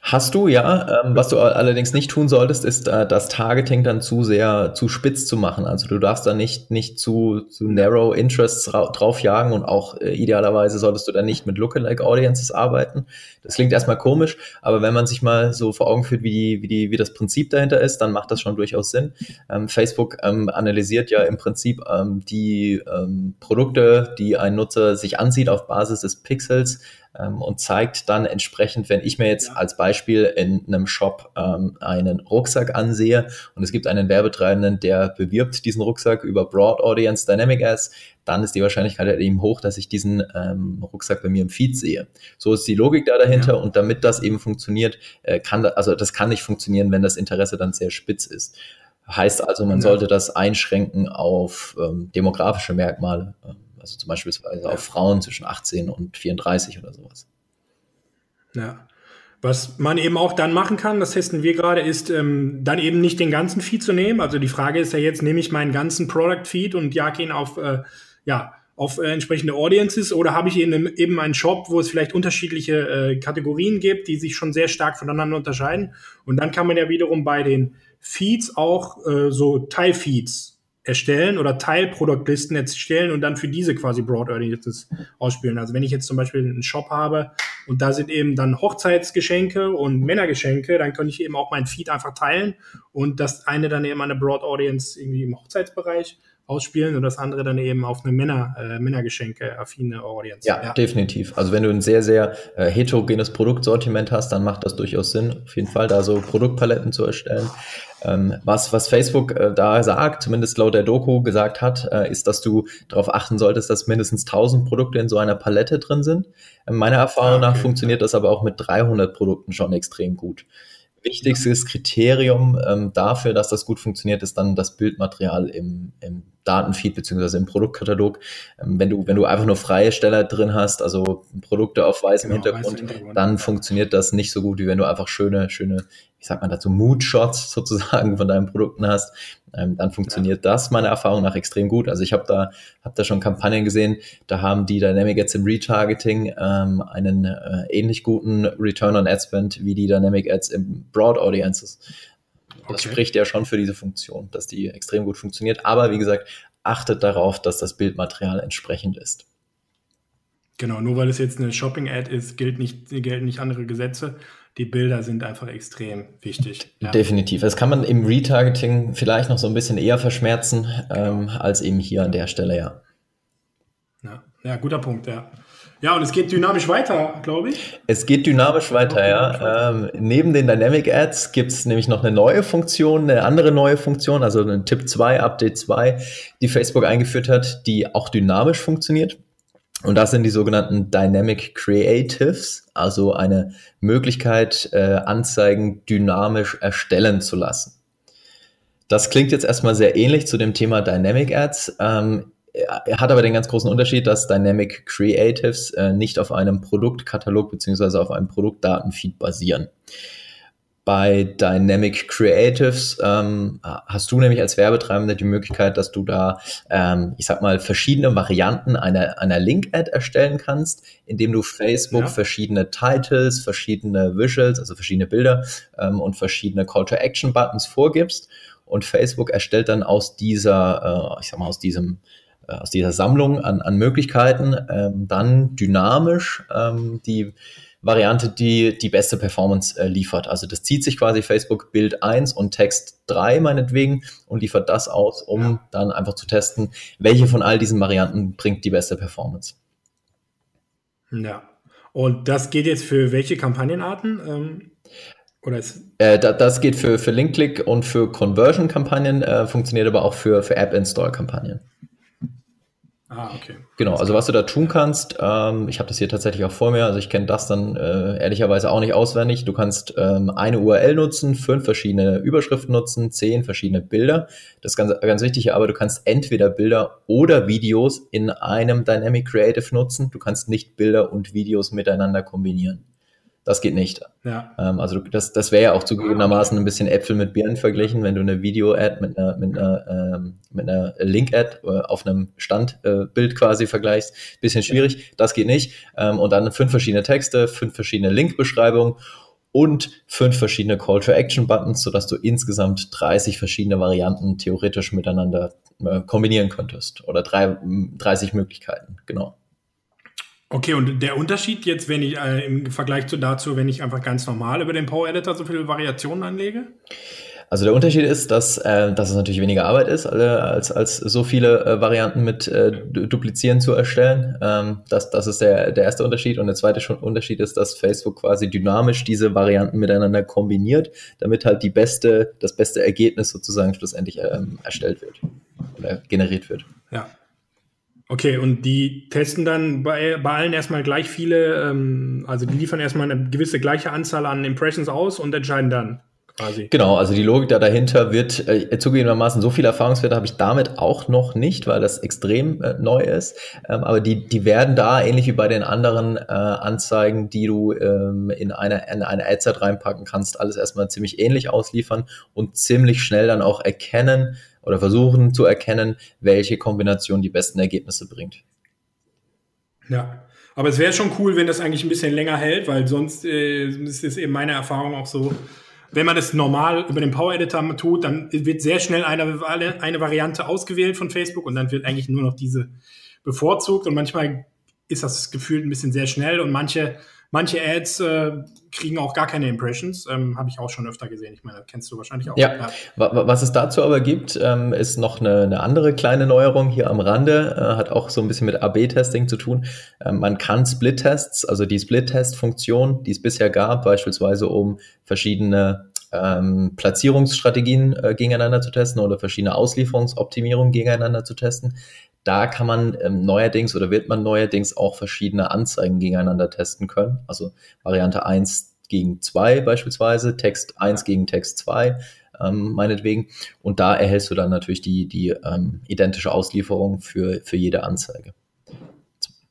Speaker 2: Hast du, ja. Ähm, was du allerdings nicht tun solltest, ist äh, das Targeting dann zu sehr, zu spitz zu machen. Also du darfst da nicht, nicht zu, zu narrow interests draufjagen und auch äh, idealerweise solltest du dann nicht mit Lookalike Audiences arbeiten. Das klingt erstmal komisch, aber wenn man sich mal so vor Augen führt, wie, die, wie, die, wie das Prinzip dahinter ist, dann macht das schon durchaus Sinn. Ähm, Facebook ähm, analysiert ja im Prinzip ähm, die ähm, Produkte, die ein Nutzer sich ansieht auf Basis des Pixels und zeigt dann entsprechend, wenn ich mir jetzt als Beispiel in einem Shop ähm, einen Rucksack ansehe und es gibt einen Werbetreibenden, der bewirbt diesen Rucksack über Broad Audience Dynamic Ads, dann ist die Wahrscheinlichkeit halt eben hoch, dass ich diesen ähm, Rucksack bei mir im Feed sehe. So ist die Logik da dahinter ja. und damit das eben funktioniert, äh, kann da, also das kann nicht funktionieren, wenn das Interesse dann sehr spitz ist. Heißt also, man ja. sollte das einschränken auf ähm, demografische Merkmale, ähm, also zum Beispiel ja. auf Frauen zwischen 18 und 34 oder sowas.
Speaker 1: Ja. Was man eben auch dann machen kann, das testen wir gerade, ist ähm, dann eben nicht den ganzen Feed zu nehmen. Also die Frage ist ja jetzt, nehme ich meinen ganzen Product Feed und jag ihn auf, äh, ja, auf äh, entsprechende Audiences oder habe ich eben, eben einen Shop, wo es vielleicht unterschiedliche äh, Kategorien gibt, die sich schon sehr stark voneinander unterscheiden. Und dann kann man ja wiederum bei den Feeds auch äh, so Teilfeeds erstellen oder Teilproduktlisten erstellen und dann für diese quasi Broad Audiences ausspielen. Also wenn ich jetzt zum Beispiel einen Shop habe und da sind eben dann Hochzeitsgeschenke und Männergeschenke, dann kann ich eben auch mein Feed einfach teilen und das eine dann eben eine Broad Audience irgendwie im Hochzeitsbereich ausspielen und das andere dann eben auf eine Männer, äh, Männergeschenke-affine Audience.
Speaker 2: Ja, ja, definitiv. Also wenn du ein sehr, sehr äh, heterogenes Produktsortiment hast, dann macht das durchaus Sinn, auf jeden Fall da so Produktpaletten zu erstellen. Ähm, was, was Facebook äh, da sagt, zumindest laut der Doku gesagt hat, äh, ist, dass du darauf achten solltest, dass mindestens 1000 Produkte in so einer Palette drin sind. Ähm, meiner Erfahrung ah, okay. nach funktioniert das aber auch mit 300 Produkten schon extrem gut. Wichtigstes Kriterium ähm, dafür, dass das gut funktioniert, ist dann das Bildmaterial im, im Datenfeed beziehungsweise im Produktkatalog. Ähm, wenn du, wenn du einfach nur freie Steller drin hast, also Produkte auf weißem genau, Hintergrund, Hintergrund, dann funktioniert das nicht so gut, wie wenn du einfach schöne, schöne, ich sag mal dazu, Mood-Shots sozusagen von deinen Produkten hast. Ähm, dann funktioniert ja. das meiner Erfahrung nach extrem gut. Also ich habe da, hab da schon Kampagnen gesehen, da haben die Dynamic Ads im Retargeting ähm, einen äh, ähnlich guten Return on Ad Spend wie die Dynamic Ads im Broad Audiences. Das okay. spricht ja schon für diese Funktion, dass die extrem gut funktioniert. Aber wie gesagt, achtet darauf, dass das Bildmaterial entsprechend ist.
Speaker 1: Genau, nur weil es jetzt eine Shopping-Ad ist, gilt nicht, gelten nicht andere Gesetze. Die Bilder sind einfach extrem wichtig.
Speaker 2: Ja. Definitiv. Das kann man im Retargeting vielleicht noch so ein bisschen eher verschmerzen, ähm, als eben hier an der Stelle, ja.
Speaker 1: Ja, ja guter Punkt, ja. Ja, und es geht dynamisch weiter, glaube ich.
Speaker 2: Es geht dynamisch weiter, ja. Ähm, neben den Dynamic Ads gibt es nämlich noch eine neue Funktion, eine andere neue Funktion, also eine Tipp 2, Update 2, die Facebook eingeführt hat, die auch dynamisch funktioniert. Und das sind die sogenannten Dynamic Creatives, also eine Möglichkeit, äh, Anzeigen dynamisch erstellen zu lassen. Das klingt jetzt erstmal sehr ähnlich zu dem Thema Dynamic Ads. Ähm, er hat aber den ganz großen Unterschied, dass Dynamic Creatives äh, nicht auf einem Produktkatalog beziehungsweise auf einem Produktdatenfeed basieren. Bei Dynamic Creatives ähm, hast du nämlich als Werbetreibender die Möglichkeit, dass du da, ähm, ich sag mal, verschiedene Varianten einer, einer Link-Ad erstellen kannst, indem du Facebook ja. verschiedene Titles, verschiedene Visuals, also verschiedene Bilder ähm, und verschiedene Call-to-Action-Buttons vorgibst. Und Facebook erstellt dann aus dieser, äh, ich sag mal, aus diesem äh, aus dieser Sammlung an, an Möglichkeiten ähm, dann dynamisch ähm, die Variante, die die beste Performance äh, liefert. Also das zieht sich quasi Facebook Bild 1 und Text 3 meinetwegen und liefert das aus, um ja. dann einfach zu testen, welche von all diesen Varianten bringt die beste Performance.
Speaker 1: Ja. Und das geht jetzt für welche Kampagnenarten? Ähm,
Speaker 2: äh, da, das geht für, für Link-Click und für Conversion-Kampagnen, äh, funktioniert aber auch für, für App-Install-Kampagnen. Ah, okay. Genau, also was du da tun kannst, ähm, ich habe das hier tatsächlich auch vor mir, also ich kenne das dann äh, ehrlicherweise auch nicht auswendig. Du kannst ähm, eine URL nutzen, fünf verschiedene Überschriften nutzen, zehn verschiedene Bilder. Das ist ganz, ganz wichtig, aber du kannst entweder Bilder oder Videos in einem Dynamic Creative nutzen. Du kannst nicht Bilder und Videos miteinander kombinieren. Das geht nicht. Ja. Ähm, also das, das wäre ja auch zugegebenermaßen ein bisschen Äpfel mit Birnen verglichen, wenn du eine Video-Ad mit einer, mit einer, ähm, mit einer Link-Ad äh, auf einem Standbild äh, quasi vergleichst. Bisschen schwierig, das geht nicht. Ähm, und dann fünf verschiedene Texte, fünf verschiedene Link-Beschreibungen und fünf verschiedene Call-to-Action-Buttons, sodass du insgesamt 30 verschiedene Varianten theoretisch miteinander äh, kombinieren könntest. Oder drei, 30 Möglichkeiten, genau.
Speaker 1: Okay, und der Unterschied jetzt, wenn ich äh, im Vergleich zu dazu, wenn ich einfach ganz normal über den Power Editor so viele Variationen anlege?
Speaker 2: Also der Unterschied ist, dass, äh, dass es natürlich weniger Arbeit ist, äh, als, als so viele äh, Varianten mit äh, Duplizieren zu erstellen. Ähm, das, das ist der, der erste Unterschied. Und der zweite Unterschied ist, dass Facebook quasi dynamisch diese Varianten miteinander kombiniert, damit halt die beste, das beste Ergebnis sozusagen schlussendlich ähm, erstellt wird oder generiert wird.
Speaker 1: Ja. Okay, und die testen dann bei, bei allen erstmal gleich viele, ähm, also die liefern erstmal eine gewisse gleiche Anzahl an Impressions aus und entscheiden dann
Speaker 2: quasi. Genau, also die Logik da dahinter wird äh, zugegebenermaßen so viele Erfahrungswerte habe ich damit auch noch nicht, weil das extrem äh, neu ist. Ähm, aber die, die werden da, ähnlich wie bei den anderen äh, Anzeigen, die du ähm, in eine, in eine Adset reinpacken kannst, alles erstmal ziemlich ähnlich ausliefern und ziemlich schnell dann auch erkennen oder versuchen zu erkennen, welche Kombination die besten Ergebnisse bringt.
Speaker 1: Ja, aber es wäre schon cool, wenn das eigentlich ein bisschen länger hält, weil sonst äh, ist es eben meine Erfahrung auch so, wenn man das normal über den Power Editor tut, dann wird sehr schnell eine, eine Variante ausgewählt von Facebook und dann wird eigentlich nur noch diese bevorzugt und manchmal ist das gefühlt ein bisschen sehr schnell und manche, manche Ads äh, kriegen auch gar keine Impressions. Ähm, Habe ich auch schon öfter gesehen. Ich meine, das kennst du wahrscheinlich auch.
Speaker 2: Ja, ja. was es dazu aber gibt, ähm, ist noch eine, eine, andere kleine Neuerung hier am Rande, äh, hat auch so ein bisschen mit AB-Testing zu tun. Ähm, man kann Split-Tests, also die Split-Test-Funktion, die es bisher gab, beispielsweise um verschiedene ähm, Platzierungsstrategien äh, gegeneinander zu testen oder verschiedene Auslieferungsoptimierungen gegeneinander zu testen. Da kann man ähm, neuerdings oder wird man neuerdings auch verschiedene Anzeigen gegeneinander testen können. Also Variante 1 gegen 2 beispielsweise, Text 1 gegen Text 2 ähm, meinetwegen. Und da erhältst du dann natürlich die, die ähm, identische Auslieferung für, für jede Anzeige.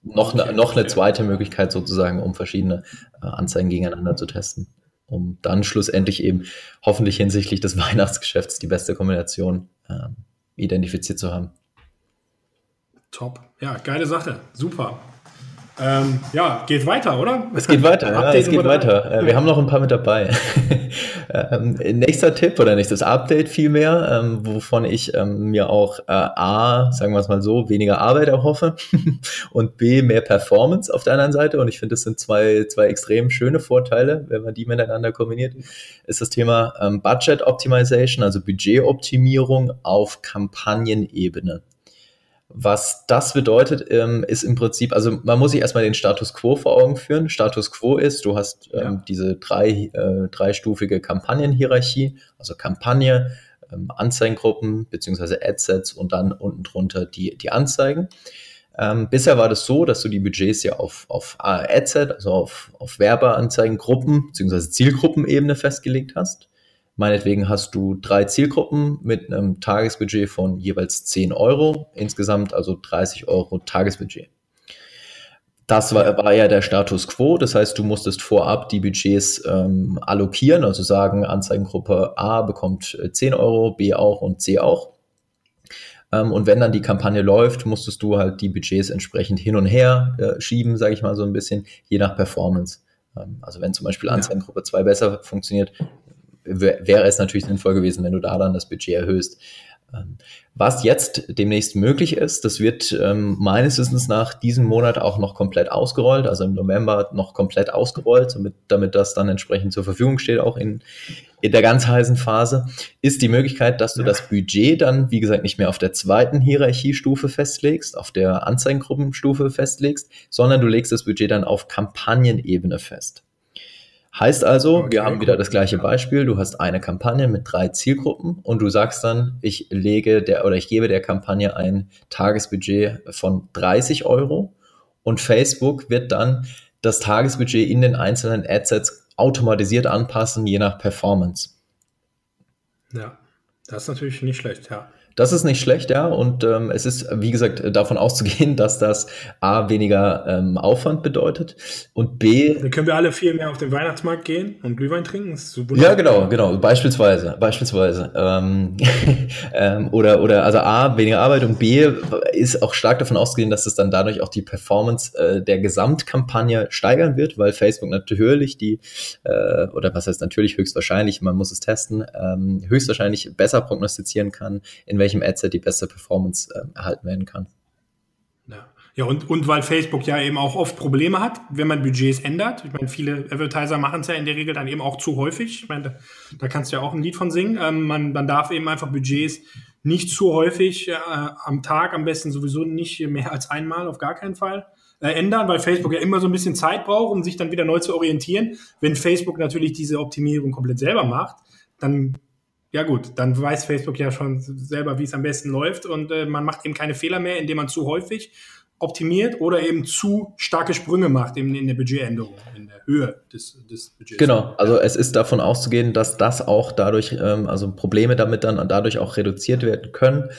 Speaker 2: Noch, ne, noch eine zweite Möglichkeit sozusagen, um verschiedene äh, Anzeigen gegeneinander zu testen um dann schlussendlich eben hoffentlich hinsichtlich des Weihnachtsgeschäfts die beste Kombination äh, identifiziert zu haben.
Speaker 1: Top. Ja, geile Sache. Super. Ähm, ja, geht weiter, oder?
Speaker 2: Es geht weiter, ja, es geht weiter. Äh, wir haben noch ein paar mit dabei. ähm, nächster Tipp oder nächstes Update vielmehr, ähm, wovon ich ähm, mir auch äh, A, sagen wir es mal so, weniger Arbeit erhoffe und B, mehr Performance auf der anderen Seite. Und ich finde, das sind zwei, zwei extrem schöne Vorteile, wenn man die miteinander kombiniert, ist das Thema ähm, Budget Optimization, also Budgetoptimierung auf Kampagnenebene. Was das bedeutet, ähm, ist im Prinzip, also man muss sich erstmal den Status quo vor Augen führen. Status quo ist, du hast ähm, ja. diese drei, äh, dreistufige Kampagnenhierarchie, also Kampagne, ähm, Anzeigengruppen beziehungsweise Adsets und dann unten drunter die, die Anzeigen. Ähm, bisher war das so, dass du die Budgets ja auf, auf Adset, also auf, auf Werbeanzeigengruppen beziehungsweise Zielgruppenebene festgelegt hast. Meinetwegen hast du drei Zielgruppen mit einem Tagesbudget von jeweils 10 Euro, insgesamt also 30 Euro Tagesbudget. Das war, war ja der Status quo, das heißt, du musstest vorab die Budgets ähm, allokieren, also sagen, Anzeigengruppe A bekommt 10 äh, Euro, B auch und C auch. Ähm, und wenn dann die Kampagne läuft, musstest du halt die Budgets entsprechend hin und her äh, schieben, sage ich mal so ein bisschen, je nach Performance. Ähm, also wenn zum Beispiel Anzeigengruppe 2 besser funktioniert, wäre es natürlich sinnvoll gewesen, wenn du da dann das Budget erhöhst. Ähm, was jetzt demnächst möglich ist, das wird ähm, meines Wissens nach diesem Monat auch noch komplett ausgerollt, also im November noch komplett ausgerollt, damit, damit das dann entsprechend zur Verfügung steht, auch in, in der ganz heißen Phase, ist die Möglichkeit, dass du ja. das Budget dann, wie gesagt, nicht mehr auf der zweiten Hierarchiestufe festlegst, auf der Anzeigengruppenstufe festlegst, sondern du legst das Budget dann auf Kampagnenebene fest. Heißt also, okay, wir haben wieder das gleiche Beispiel. Du hast eine Kampagne mit drei Zielgruppen und du sagst dann, ich lege der oder ich gebe der Kampagne ein Tagesbudget von 30 Euro und Facebook wird dann das Tagesbudget in den einzelnen Adsets automatisiert anpassen, je nach Performance.
Speaker 1: Ja, das ist natürlich nicht schlecht, ja.
Speaker 2: Das ist nicht schlecht, ja. Und ähm, es ist, wie gesagt, davon auszugehen, dass das A weniger ähm, Aufwand bedeutet und B.
Speaker 1: Dann können wir alle viel mehr auf den Weihnachtsmarkt gehen und Glühwein trinken.
Speaker 2: Ja, genau, genau. Beispielsweise, beispielsweise. Ähm, ähm, oder, oder also A, weniger Arbeit und B ist auch stark davon auszugehen, dass es dann dadurch auch die Performance äh, der Gesamtkampagne steigern wird, weil Facebook natürlich die, äh, oder was heißt natürlich höchstwahrscheinlich, man muss es testen, ähm, höchstwahrscheinlich besser prognostizieren kann, in welchem welchem Adset die beste Performance äh, erhalten werden kann.
Speaker 1: Ja. Ja, und, und weil Facebook ja eben auch oft Probleme hat, wenn man Budgets ändert. Ich meine, viele Advertiser machen es ja in der Regel dann eben auch zu häufig. Ich meine, da, da kannst du ja auch ein Lied von singen. Ähm, man, man darf eben einfach Budgets nicht zu häufig äh, am Tag, am besten sowieso nicht mehr als einmal, auf gar keinen Fall äh, ändern, weil Facebook ja immer so ein bisschen Zeit braucht, um sich dann wieder neu zu orientieren. Wenn Facebook natürlich diese Optimierung komplett selber macht, dann ja gut, dann weiß Facebook ja schon selber, wie es am besten läuft und äh, man macht eben keine Fehler mehr, indem man zu häufig optimiert oder eben zu starke Sprünge macht in, in der Budgetänderung, in der Höhe des, des Budgets.
Speaker 2: Genau, also es ist davon auszugehen, dass das auch dadurch, ähm, also Probleme damit dann dadurch auch reduziert werden können.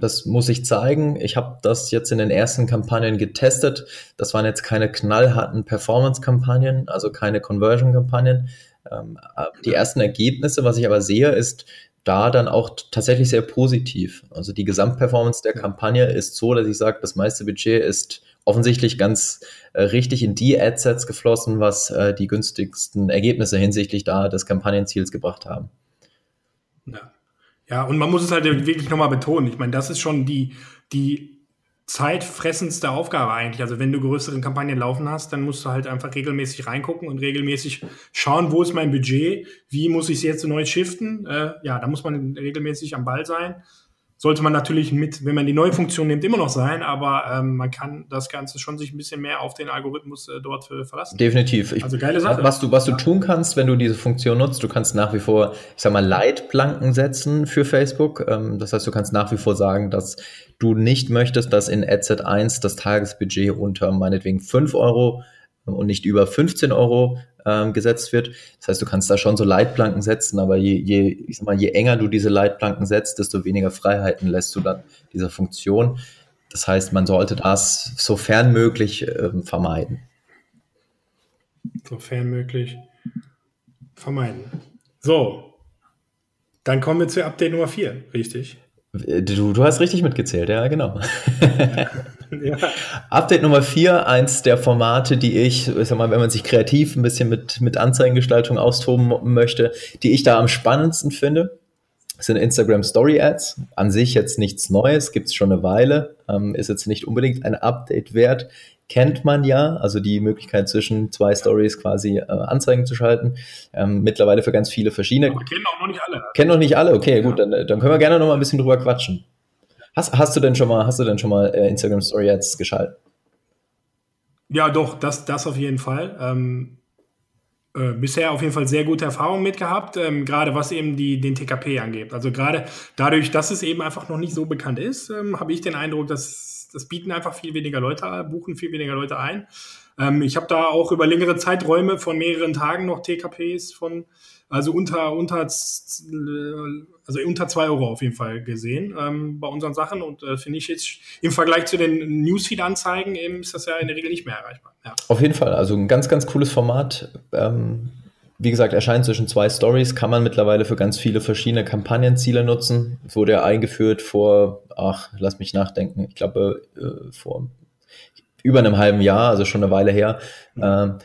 Speaker 2: Das muss ich zeigen. Ich habe das jetzt in den ersten Kampagnen getestet. Das waren jetzt keine knallharten Performance-Kampagnen, also keine Conversion-Kampagnen. Ähm, die ersten Ergebnisse, was ich aber sehe, ist, da dann auch tatsächlich sehr positiv. Also die Gesamtperformance der Kampagne ist so, dass ich sage, das meiste Budget ist offensichtlich ganz äh, richtig in die Adsets geflossen, was äh, die günstigsten Ergebnisse hinsichtlich da des Kampagnenziels gebracht haben.
Speaker 1: Ja. ja, und man muss es halt wirklich nochmal betonen. Ich meine, das ist schon die, die zeitfressendste Aufgabe eigentlich. Also wenn du größere Kampagnen laufen hast, dann musst du halt einfach regelmäßig reingucken und regelmäßig schauen, wo ist mein Budget, wie muss ich es jetzt neu shiften. Äh, ja, da muss man regelmäßig am Ball sein sollte man natürlich mit, wenn man die neue Funktion nimmt, immer noch sein, aber ähm, man kann das Ganze schon sich ein bisschen mehr auf den Algorithmus äh, dort äh, verlassen.
Speaker 2: Definitiv. Ich, also geile Sache. Was du, was du tun kannst, wenn du diese Funktion nutzt, du kannst nach wie vor, ich sag mal, Leitplanken setzen für Facebook. Ähm, das heißt, du kannst nach wie vor sagen, dass du nicht möchtest, dass in AdSet1 das Tagesbudget unter meinetwegen 5 Euro und nicht über 15 Euro ähm, gesetzt wird. Das heißt, du kannst da schon so Leitplanken setzen, aber je, je, ich sag mal, je enger du diese Leitplanken setzt, desto weniger Freiheiten lässt du dann dieser Funktion. Das heißt, man sollte das sofern möglich ähm, vermeiden.
Speaker 1: Sofern möglich vermeiden. So, dann kommen wir zu Update Nummer 4, richtig?
Speaker 2: Du, du hast richtig mitgezählt, ja, genau. ja. Update Nummer 4, eins der Formate, die ich, ich sag mal, wenn man sich kreativ ein bisschen mit, mit Anzeigengestaltung austoben möchte, die ich da am spannendsten finde, sind Instagram Story Ads. An sich jetzt nichts Neues, gibt es schon eine Weile, ähm, ist jetzt nicht unbedingt ein Update wert kennt man ja, also die Möglichkeit zwischen zwei Stories quasi äh, Anzeigen zu schalten. Ähm, mittlerweile für ganz viele verschiedene. Aber kennen auch noch nicht alle. Kennen noch nicht alle, okay, ja. gut, dann, dann können wir gerne noch mal ein bisschen drüber quatschen. Hast, hast du denn schon mal, hast du denn schon mal äh, Instagram Story Ads geschaltet?
Speaker 1: Ja, doch, das, das auf jeden Fall. Ähm, äh, bisher auf jeden Fall sehr gute Erfahrungen mit gehabt, ähm, gerade was eben die, den TKP angeht. Also gerade dadurch, dass es eben einfach noch nicht so bekannt ist, ähm, habe ich den Eindruck, dass das bieten einfach viel weniger Leute, buchen viel weniger Leute ein. Ähm, ich habe da auch über längere Zeiträume von mehreren Tagen noch TKPs von, also unter, unter, also unter zwei Euro auf jeden Fall gesehen ähm, bei unseren Sachen und äh, finde ich jetzt im Vergleich zu den Newsfeed-Anzeigen eben ist das ja in der Regel nicht mehr erreichbar. Ja.
Speaker 2: Auf jeden Fall, also ein ganz, ganz cooles Format. Ähm wie gesagt, erscheint zwischen zwei Stories, kann man mittlerweile für ganz viele verschiedene Kampagnenziele nutzen. Wurde ja eingeführt vor, ach, lass mich nachdenken, ich glaube äh, vor über einem halben Jahr, also schon eine Weile her. Mhm. Ähm,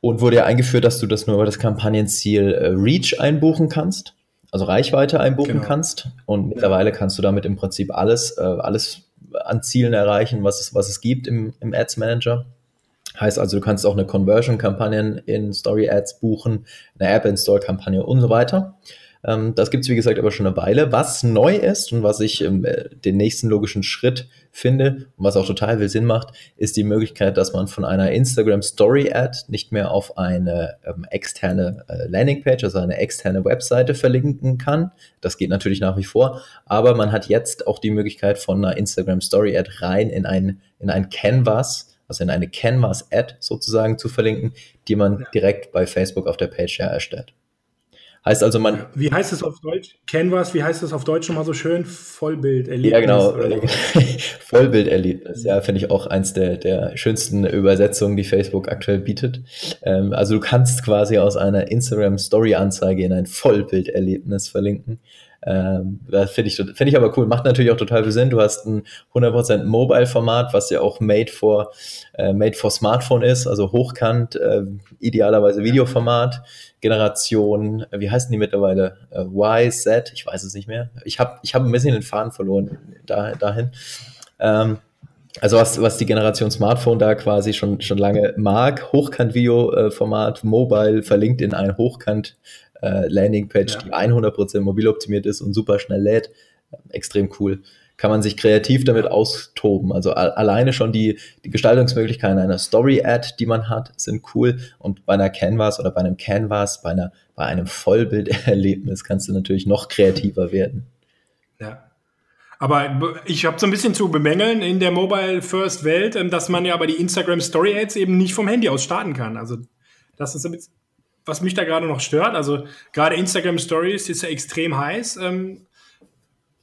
Speaker 2: und wurde ja eingeführt, dass du das nur über das Kampagnenziel äh, Reach einbuchen kannst, also Reichweite einbuchen genau. kannst. Und mittlerweile kannst du damit im Prinzip alles, äh, alles an Zielen erreichen, was es, was es gibt im, im Ads Manager. Heißt also, du kannst auch eine Conversion-Kampagne in Story Ads buchen, eine App-Install-Kampagne und so weiter. Ähm, das gibt es, wie gesagt, aber schon eine Weile. Was neu ist und was ich ähm, den nächsten logischen Schritt finde und was auch total viel Sinn macht, ist die Möglichkeit, dass man von einer Instagram Story Ad nicht mehr auf eine ähm, externe äh, Landingpage, also eine externe Webseite verlinken kann. Das geht natürlich nach wie vor, aber man hat jetzt auch die Möglichkeit, von einer Instagram Story Ad rein in ein, in ein Canvas also in eine Canvas-Ad sozusagen zu verlinken, die man ja. direkt bei Facebook auf der Page ja erstellt. Heißt also, man.
Speaker 1: Wie heißt es auf Deutsch? Canvas, wie heißt es auf Deutsch nochmal so schön? Vollbilderlebnis.
Speaker 2: Ja, genau. Vollbilderlebnis. Ja, finde ich auch eins der, der schönsten Übersetzungen, die Facebook aktuell bietet. Ähm, also, du kannst quasi aus einer Instagram-Story-Anzeige in ein Vollbilderlebnis verlinken. Ähm, das finde ich, find ich aber cool. Macht natürlich auch total viel Sinn. Du hast ein 100% Mobile-Format, was ja auch made for, äh, made for Smartphone ist, also hochkant, äh, idealerweise Videoformat, Generation, äh, wie heißen die mittlerweile? Äh, y, Z, ich weiß es nicht mehr. Ich habe ich hab ein bisschen den Faden verloren da, dahin. Ähm, Also was, was die Generation Smartphone da quasi schon, schon lange mag, Hochkant-Video-Format, Mobile, verlinkt in ein Hochkant äh, Landingpage, ja. die 100% mobil optimiert ist und super schnell lädt. Extrem cool. Kann man sich kreativ damit austoben. Also alleine schon die, die Gestaltungsmöglichkeiten einer Story-Ad, die man hat, sind cool. Und bei einer Canvas oder bei einem Canvas, bei, einer, bei einem Vollbilderlebnis kannst du natürlich noch kreativer werden.
Speaker 1: Ja. Aber ich habe so ein bisschen zu bemängeln in der Mobile First Welt, ähm, dass man ja aber die Instagram Story Ads eben nicht vom Handy aus starten kann. Also das ist ein bisschen, was mich da gerade noch stört. Also gerade Instagram Stories ist ja extrem heiß. Ähm,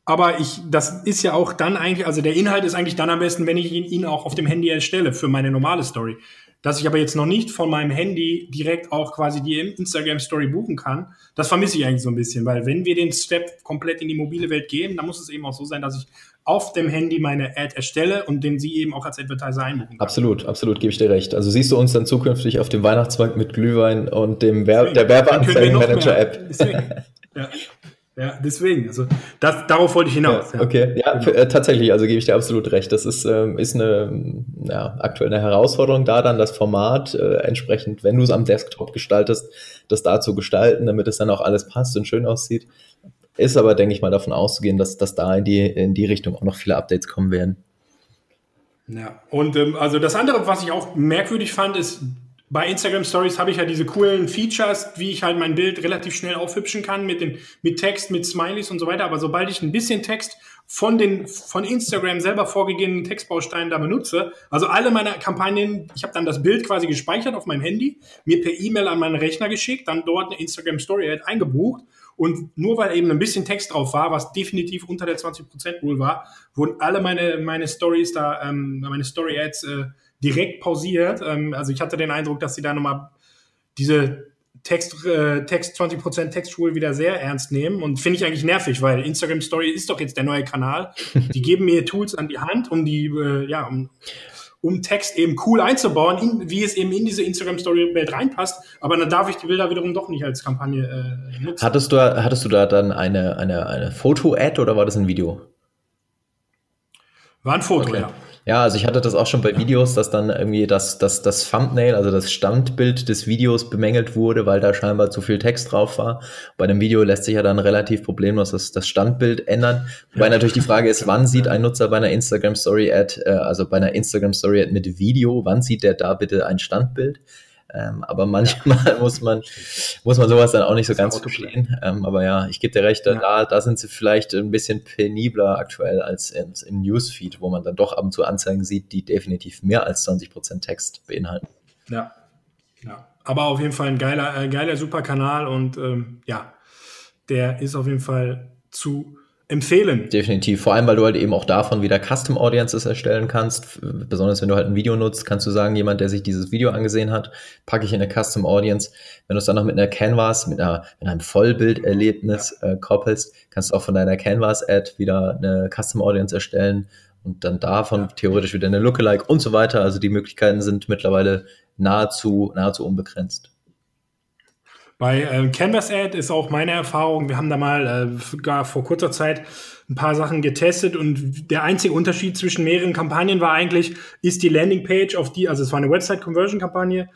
Speaker 1: aber ich, das ist ja auch dann eigentlich, also der Inhalt ist eigentlich dann am besten, wenn ich ihn, ihn auch auf dem Handy erstelle für meine normale Story. Dass ich aber jetzt noch nicht von meinem Handy direkt auch quasi die Instagram Story buchen kann, das vermisse ich eigentlich so ein bisschen, weil wenn wir den Step komplett in die mobile Welt geben, dann muss es eben auch so sein, dass ich auf dem Handy meine Ad erstelle und den sie eben auch als Advertiser einbuchen
Speaker 2: kann. Absolut, absolut, gebe ich dir recht. Also siehst du uns dann zukünftig auf dem Weihnachtsmarkt mit Glühwein und dem Werb der Werbeanzeigenmanager-App.
Speaker 1: Ja. Ja, deswegen, also das, darauf wollte ich hinaus.
Speaker 2: Ja, okay, ja, für, äh, tatsächlich, also gebe ich dir absolut recht. Das ist, ähm, ist eine ja, aktuell eine Herausforderung, da dann das Format äh, entsprechend, wenn du es am Desktop gestaltest, das da zu gestalten, damit es dann auch alles passt und schön aussieht. Ist aber, denke ich mal, davon auszugehen, dass, dass da in die, in die Richtung auch noch viele Updates kommen werden.
Speaker 1: Ja, und ähm, also das andere, was ich auch merkwürdig fand, ist, bei Instagram Stories habe ich ja diese coolen Features, wie ich halt mein Bild relativ schnell aufhübschen kann mit den, mit Text, mit Smileys und so weiter. Aber sobald ich ein bisschen Text von den, von Instagram selber vorgegebenen Textbausteinen da benutze, also alle meine Kampagnen, ich habe dann das Bild quasi gespeichert auf meinem Handy, mir per E-Mail an meinen Rechner geschickt, dann dort eine Instagram Story Ad eingebucht und nur weil eben ein bisschen Text drauf war, was definitiv unter der 20% Rule war, wurden alle meine, meine Stories da, ähm, meine Story Ads, äh, direkt pausiert. Ähm, also ich hatte den Eindruck, dass sie da nochmal diese Text, äh, Text 20% Textschule wieder sehr ernst nehmen und finde ich eigentlich nervig, weil Instagram Story ist doch jetzt der neue Kanal. Die geben mir Tools an die Hand, um die, äh, ja, um, um Text eben cool einzubauen, in, wie es eben in diese Instagram Story Welt reinpasst. Aber dann darf ich die Bilder wiederum doch nicht als Kampagne
Speaker 2: äh, nutzen. Hattest du, hattest du da dann eine, eine, eine Foto-Ad oder war das ein Video?
Speaker 1: War ein Foto, okay. ja.
Speaker 2: Ja, also ich hatte das auch schon bei Videos, dass dann irgendwie das, das, das Thumbnail, also das Standbild des Videos bemängelt wurde, weil da scheinbar zu viel Text drauf war. Bei einem Video lässt sich ja dann relativ problemlos das, das Standbild ändern. Wobei natürlich die Frage ist, wann sieht ein Nutzer bei einer Instagram Story Ad, äh, also bei einer Instagram Story Ad mit Video, wann sieht der da bitte ein Standbild? Ähm, aber manchmal ja. muss man muss man sowas dann auch nicht so ganz verstehen. Ähm, aber ja, ich gebe dir recht, ja. da, da sind sie vielleicht ein bisschen penibler aktuell als im, im Newsfeed, wo man dann doch ab und zu Anzeigen sieht, die definitiv mehr als 20% Text beinhalten.
Speaker 1: Ja, ja. Aber auf jeden Fall ein geiler, äh, geiler super Kanal und ähm, ja, der ist auf jeden Fall zu empfehlen.
Speaker 2: Definitiv. Vor allem, weil du halt eben auch davon wieder Custom Audiences erstellen kannst. Besonders wenn du halt ein Video nutzt, kannst du sagen, jemand, der sich dieses Video angesehen hat, packe ich in eine Custom Audience. Wenn du es dann noch mit einer Canvas, mit, einer, mit einem Vollbilderlebnis ja. äh, koppelst, kannst du auch von deiner Canvas-Ad wieder eine Custom Audience erstellen und dann davon ja. theoretisch wieder eine Lookalike und so weiter. Also die Möglichkeiten sind mittlerweile nahezu, nahezu unbegrenzt.
Speaker 1: Bei äh, Canvas Ad ist auch meine Erfahrung, wir haben da mal äh, gar vor kurzer Zeit ein paar Sachen getestet und der einzige Unterschied zwischen mehreren Kampagnen war eigentlich, ist die Landingpage auf die, also es war eine Website Conversion Kampagne.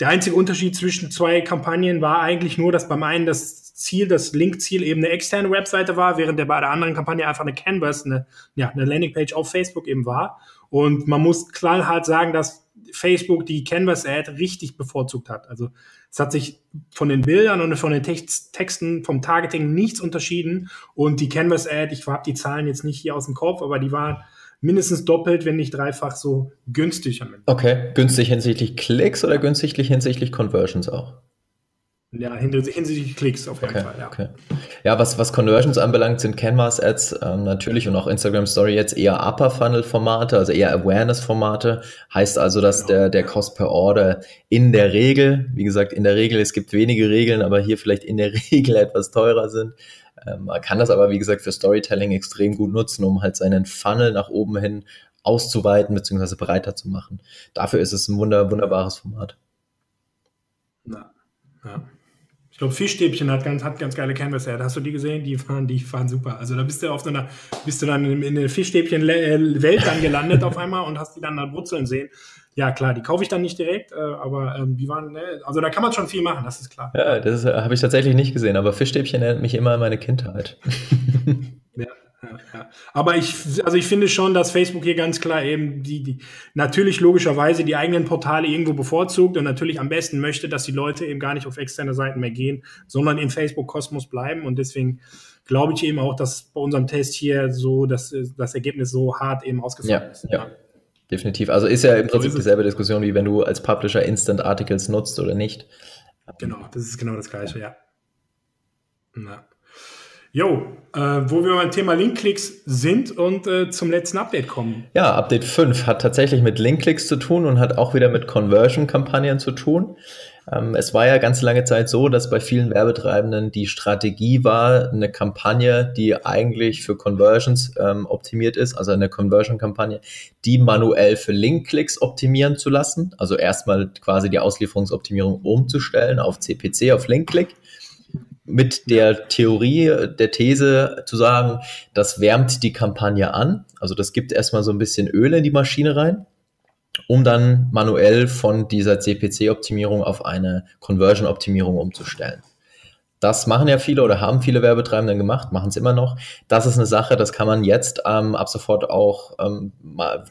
Speaker 1: Der einzige Unterschied zwischen zwei Kampagnen war eigentlich nur, dass beim einen das Ziel, das Linkziel eben eine externe Webseite war, während der bei der anderen Kampagne einfach eine Canvas, eine, ja, eine Landingpage auf Facebook eben war. Und man muss knallhart sagen, dass Facebook die Canvas Ad richtig bevorzugt hat. Also es hat sich von den Bildern und von den Text Texten vom Targeting nichts unterschieden. Und die Canvas Ad, ich habe die Zahlen jetzt nicht hier aus dem Kopf, aber die waren mindestens doppelt, wenn nicht dreifach so günstig
Speaker 2: am Ende. Okay, günstig hinsichtlich Klicks oder günstig hinsichtlich Conversions auch?
Speaker 1: Ja, hinsichtlich Klicks auf jeden
Speaker 2: okay,
Speaker 1: Fall,
Speaker 2: ja. Okay. Ja, was, was Conversions anbelangt, sind Canvas-Ads ähm, natürlich und auch Instagram Story jetzt eher Upper-Funnel-Formate, also eher Awareness-Formate. Heißt also, dass genau. der, der Cost per Order in der Regel, wie gesagt, in der Regel, es gibt wenige Regeln, aber hier vielleicht in der Regel etwas teurer sind. Ähm, man kann das aber, wie gesagt, für Storytelling extrem gut nutzen, um halt seinen Funnel nach oben hin auszuweiten bzw. breiter zu machen. Dafür ist es ein wunder, wunderbares Format.
Speaker 1: Ja. ja. Glaube, Fischstäbchen hat ganz, hat ganz geile Canvas Ad. Hast du die gesehen? Die fahren, die fahren super. Also da bist du auf so einer, bist du dann in, der Fischstäbchen-Welt dann gelandet auf einmal und hast die dann da Wurzeln sehen. Ja, klar, die kaufe ich dann nicht direkt, äh, aber ähm, die waren, ne, also da kann man schon viel machen, das ist klar.
Speaker 2: Ja, das äh, habe ich tatsächlich nicht gesehen, aber Fischstäbchen erinnert mich immer an meine Kindheit.
Speaker 1: ja. Ja, ja. Aber ich, also ich finde schon, dass Facebook hier ganz klar eben die, die, natürlich logischerweise die eigenen Portale irgendwo bevorzugt und natürlich am besten möchte, dass die Leute eben gar nicht auf externe Seiten mehr gehen, sondern im Facebook-Kosmos bleiben. Und deswegen glaube ich eben auch, dass bei unserem Test hier so, dass das Ergebnis so hart eben ausgefallen
Speaker 2: ja,
Speaker 1: ist.
Speaker 2: Ja. Definitiv. Also ist ja im Prinzip dieselbe Diskussion, wie wenn du als Publisher Instant Articles nutzt oder nicht.
Speaker 1: Genau, das ist genau das Gleiche, ja. Na. Jo, äh, wo wir beim Thema Linkklicks sind und äh, zum letzten Update kommen.
Speaker 2: Ja, Update 5 hat tatsächlich mit Linkklicks zu tun und hat auch wieder mit Conversion-Kampagnen zu tun. Ähm, es war ja ganz lange Zeit so, dass bei vielen Werbetreibenden die Strategie war, eine Kampagne, die eigentlich für Conversions ähm, optimiert ist, also eine Conversion-Kampagne, die manuell für Linkklicks optimieren zu lassen. Also erstmal quasi die Auslieferungsoptimierung umzustellen auf CPC, auf Linkklick mit der Theorie, der These zu sagen, das wärmt die Kampagne an. Also das gibt erstmal so ein bisschen Öl in die Maschine rein, um dann manuell von dieser CPC-Optimierung auf eine Conversion-Optimierung umzustellen. Das machen ja viele oder haben viele Werbetreibenden gemacht, machen es immer noch. Das ist eine Sache, das kann man jetzt ähm, ab sofort auch ähm,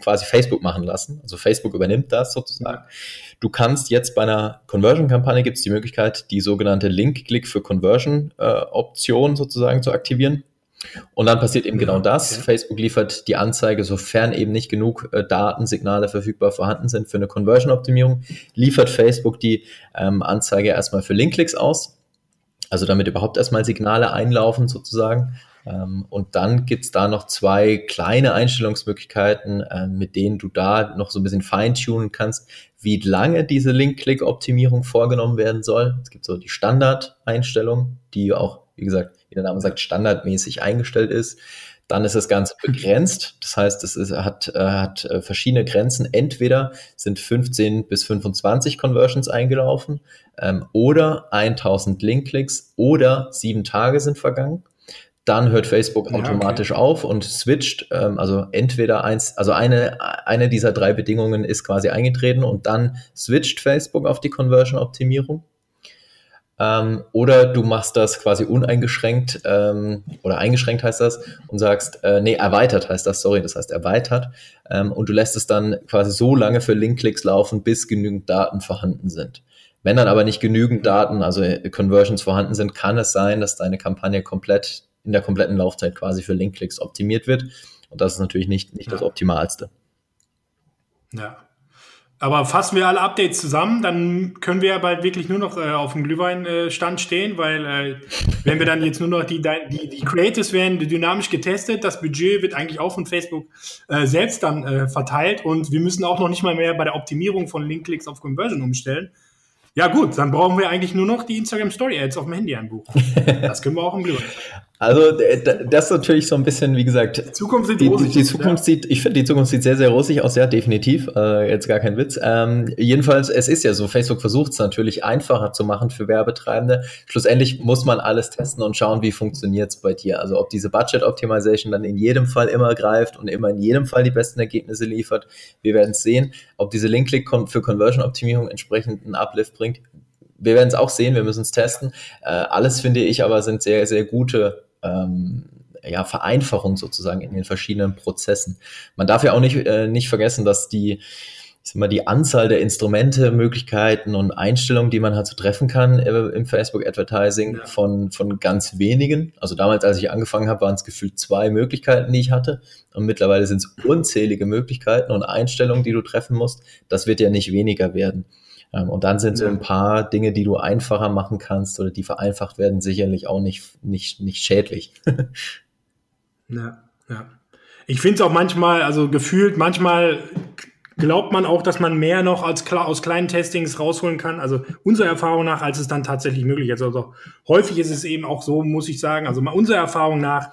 Speaker 2: quasi Facebook machen lassen. Also Facebook übernimmt das sozusagen. Du kannst jetzt bei einer Conversion-Kampagne gibt es die Möglichkeit, die sogenannte Link-Click für Conversion-Option äh, sozusagen zu aktivieren. Und dann passiert eben genau das. Okay. Facebook liefert die Anzeige, sofern eben nicht genug äh, Datensignale verfügbar vorhanden sind für eine Conversion-Optimierung, liefert Facebook die ähm, Anzeige erstmal für Link-Klicks aus also damit überhaupt erstmal Signale einlaufen sozusagen. Ähm, und dann gibt's da noch zwei kleine Einstellungsmöglichkeiten, ähm, mit denen du da noch so ein bisschen feintunen kannst, wie lange diese Link-Click-Optimierung vorgenommen werden soll. Es gibt so die Standard-Einstellung, die auch, wie gesagt, wie der Name sagt, standardmäßig eingestellt ist. Dann ist das Ganze begrenzt. Das heißt, es ist, hat, äh, hat äh, verschiedene Grenzen. Entweder sind 15 bis 25 Conversions eingelaufen ähm, oder 1000 Link-Klicks oder sieben Tage sind vergangen. Dann hört Facebook automatisch okay. auf und switcht. Ähm, also entweder eins, also eine, eine dieser drei Bedingungen ist quasi eingetreten und dann switcht Facebook auf die Conversion-Optimierung. Ähm, oder du machst das quasi uneingeschränkt ähm, oder eingeschränkt heißt das und sagst, äh, nee, erweitert heißt das, sorry, das heißt erweitert. Ähm, und du lässt es dann quasi so lange für Linkklicks laufen, bis genügend Daten vorhanden sind. Wenn dann aber nicht genügend Daten, also Conversions vorhanden sind, kann es sein, dass deine Kampagne komplett in der kompletten Laufzeit quasi für Linkklicks optimiert wird. Und das ist natürlich nicht, nicht ja. das Optimalste.
Speaker 1: Ja, aber fassen wir alle Updates zusammen, dann können wir ja bald wirklich nur noch äh, auf dem Glühweinstand stehen, weil äh, wenn wir dann jetzt nur noch die, die, die Creatives werden dynamisch getestet, das Budget wird eigentlich auch von Facebook äh, selbst dann äh, verteilt und wir müssen auch noch nicht mal mehr bei der Optimierung von Linkklicks auf Conversion umstellen. Ja gut, dann brauchen wir eigentlich nur noch die Instagram Story Ads auf dem Handy einbuchen. Das können wir auch im Glühwein.
Speaker 2: Also das ist natürlich so ein bisschen, wie gesagt, die
Speaker 1: Zukunft sieht
Speaker 2: die, die, die Zukunft sieht, ich finde die Zukunft sieht sehr, sehr rosig aus, ja, definitiv. Äh, jetzt gar kein Witz. Ähm, jedenfalls, es ist ja so, Facebook versucht es natürlich einfacher zu machen für Werbetreibende. Schlussendlich muss man alles testen und schauen, wie funktioniert es bei dir. Also ob diese Budget Optimization dann in jedem Fall immer greift und immer in jedem Fall die besten Ergebnisse liefert. Wir werden es sehen. Ob diese Link-Click für Conversion Optimierung entsprechend einen Uplift bringt. Wir werden es auch sehen, wir müssen es testen. Äh, alles finde ich aber sind sehr, sehr gute ähm, ja, Vereinfachung sozusagen in den verschiedenen Prozessen. Man darf ja auch nicht, äh, nicht vergessen, dass die, ich sag mal, die Anzahl der Instrumente, Möglichkeiten und Einstellungen, die man halt so treffen kann äh, im Facebook Advertising ja. von, von ganz wenigen. Also damals, als ich angefangen habe, waren es gefühlt zwei Möglichkeiten, die ich hatte. Und mittlerweile sind es unzählige Möglichkeiten und Einstellungen, die du treffen musst. Das wird ja nicht weniger werden. Ähm, und dann sind so ein paar Dinge, die du einfacher machen kannst oder die vereinfacht werden, sicherlich auch nicht, nicht, nicht schädlich.
Speaker 1: ja, ja. Ich finde es auch manchmal, also gefühlt, manchmal glaubt man auch, dass man mehr noch als aus kleinen Testings rausholen kann. Also unserer Erfahrung nach, als es dann tatsächlich möglich ist. Also häufig ist es eben auch so, muss ich sagen, also unserer Erfahrung nach,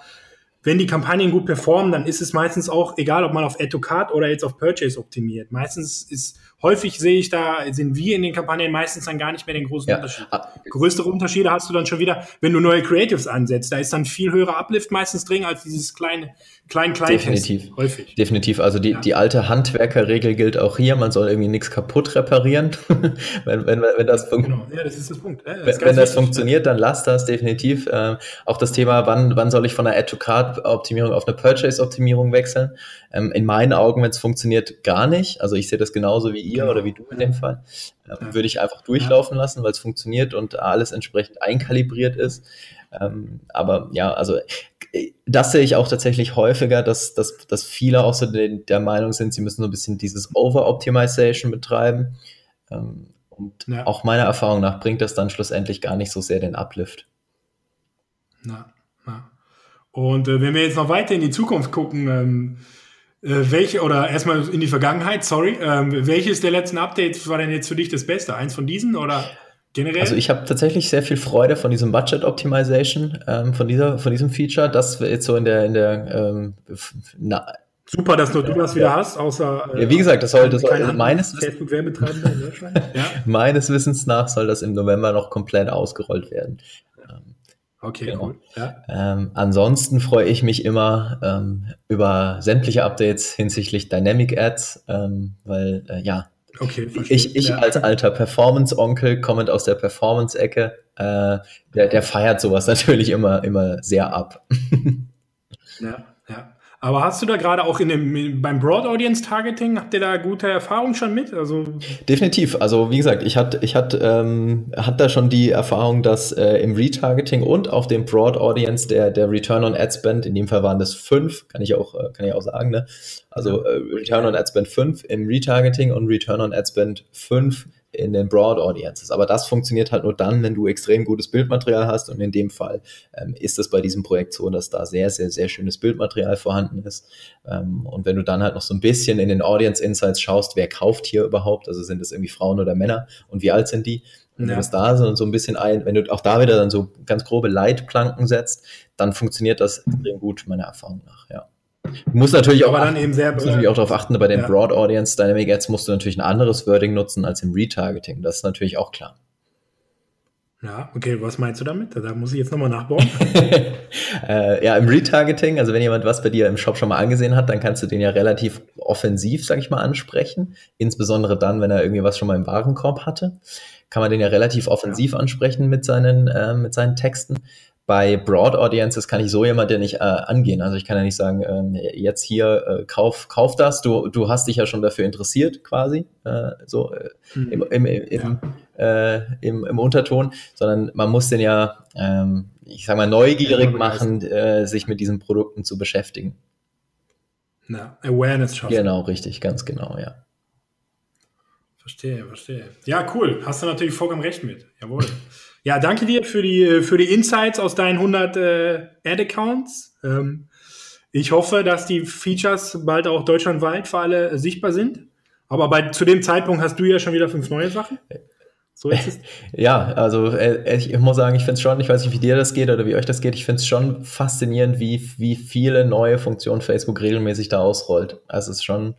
Speaker 1: wenn die Kampagnen gut performen, dann ist es meistens auch egal, ob man auf Add to Card oder jetzt auf Purchase optimiert. Meistens ist häufig sehe ich da, sind wir in den Kampagnen meistens dann gar nicht mehr den großen ja. Unterschied. Ah. Größere Unterschiede hast du dann schon wieder, wenn du neue Creatives ansetzt. Da ist dann viel höherer Uplift meistens drin als dieses kleine, klein, klein
Speaker 2: Definitiv. Häufig. Definitiv. Also die, ja. die alte Handwerkerregel gilt auch hier. Man soll irgendwie nichts kaputt reparieren. wenn, wenn, wenn das, fun genau. ja, das ist das Punkt. Ja, das wenn, wenn das funktioniert, dann lass das definitiv. Ähm, auch das Thema, wann, wann soll ich von einer Add-to-Card-Optimierung auf eine Purchase-Optimierung wechseln? Ähm, in meinen Augen, wenn es funktioniert, gar nicht. Also ich sehe das genauso wie ihr genau. oder wie du in dem Fall. Ähm, würde ich einfach durchlaufen lassen, weil es funktioniert und alles entsprechend einkalibriert ist. Ähm, aber ja, also das sehe ich auch tatsächlich häufiger, dass, dass, dass viele auch so de, der Meinung sind, sie müssen so ein bisschen dieses Over-Optimization betreiben. Ähm, und ja. auch meiner Erfahrung nach bringt das dann schlussendlich gar nicht so sehr den Uplift.
Speaker 1: Na, na. Und äh, wenn wir jetzt noch weiter in die Zukunft gucken, ähm, äh, welche, oder erstmal in die Vergangenheit, sorry, ähm, welches der letzten Updates war denn jetzt für dich das Beste? Eins von diesen oder?
Speaker 2: Generell? Also ich habe tatsächlich sehr viel Freude von diesem Budget Optimization, ähm, von, dieser, von diesem Feature, das wir jetzt so in der, in der ähm,
Speaker 1: na, Super, dass nur du das wieder ja. hast, außer
Speaker 2: äh, ja, wie gesagt, das soll, das soll meines, Facebook ja? meines Wissens nach soll das im November noch komplett ausgerollt werden.
Speaker 1: Ähm, okay, genau. cool.
Speaker 2: Ja. Ähm, ansonsten freue ich mich immer ähm, über sämtliche Updates hinsichtlich Dynamic Ads, ähm, weil äh, ja, Okay, ich, ich ja. als alter Performance-Onkel, kommend aus der Performance-Ecke, äh, der, der feiert sowas natürlich immer, immer sehr ab.
Speaker 1: ja, ja. Aber hast du da gerade auch in dem, beim Broad Audience Targeting, habt ihr da gute Erfahrungen schon mit? Also
Speaker 2: Definitiv. Also wie gesagt, ich hatte ich hatte, ähm, hatte da schon die Erfahrung, dass äh, im Retargeting und auf dem Broad Audience der, der Return on Ad Spend, in dem Fall waren das fünf, kann ich auch, äh, kann ich auch sagen, ne? Also äh, Return on Ad Spend 5 im Retargeting und Return on Ad Spend 5 in den Broad Audiences. Aber das funktioniert halt nur dann, wenn du extrem gutes Bildmaterial hast. Und in dem Fall ähm, ist es bei diesem Projekt so, dass da sehr, sehr, sehr schönes Bildmaterial vorhanden ist. Ähm, und wenn du dann halt noch so ein bisschen in den Audience Insights schaust, wer kauft hier überhaupt? Also sind es irgendwie Frauen oder Männer? Und wie alt sind die? Wenn ja. du das da so, so ein bisschen ein, wenn du auch da wieder dann so ganz grobe Leitplanken setzt, dann funktioniert das extrem gut, meiner Erfahrung nach, ja. Du musst natürlich auch, dann eben sehr, musst natürlich auch darauf achten, bei den ja. Broad Audience Dynamic Ads musst du natürlich ein anderes Wording nutzen als im Retargeting. Das ist natürlich auch klar.
Speaker 1: Ja, okay, was meinst du damit? Da muss ich jetzt nochmal nachbauen.
Speaker 2: äh, ja, im Retargeting, also wenn jemand was bei dir im Shop schon mal angesehen hat, dann kannst du den ja relativ offensiv, sag ich mal, ansprechen. Insbesondere dann, wenn er irgendwie was schon mal im Warenkorb hatte, kann man den ja relativ offensiv ja. ansprechen mit seinen, äh, mit seinen Texten bei Broad Audiences kann ich so jemand ja nicht äh, angehen. Also ich kann ja nicht sagen, ähm, jetzt hier äh, kauf, kauf das, du, du hast dich ja schon dafür interessiert, quasi, äh, so äh, mhm. im, im, im, ja. äh, im, im Unterton, sondern man muss den ja, ähm, ich sag mal, neugierig ja, machen, äh, sich mit diesen Produkten zu beschäftigen.
Speaker 1: Na, Awareness
Speaker 2: schaffen. Genau, richtig, ganz genau, ja.
Speaker 1: Verstehe, verstehe. Ja, cool. Hast du natürlich vollkommen recht mit. Jawohl. Ja, danke dir für die, für die Insights aus deinen 100 äh, Ad-Accounts. Ähm, ich hoffe, dass die Features bald auch deutschlandweit für alle äh, sichtbar sind. Aber bei, zu dem Zeitpunkt hast du ja schon wieder fünf neue Sachen.
Speaker 2: So ist es. Ja, also äh, ich muss sagen, ich finde es schon, ich weiß nicht, wie dir das geht oder wie euch das geht, ich finde es schon faszinierend, wie, wie viele neue Funktionen Facebook regelmäßig da ausrollt. Also es ist schon,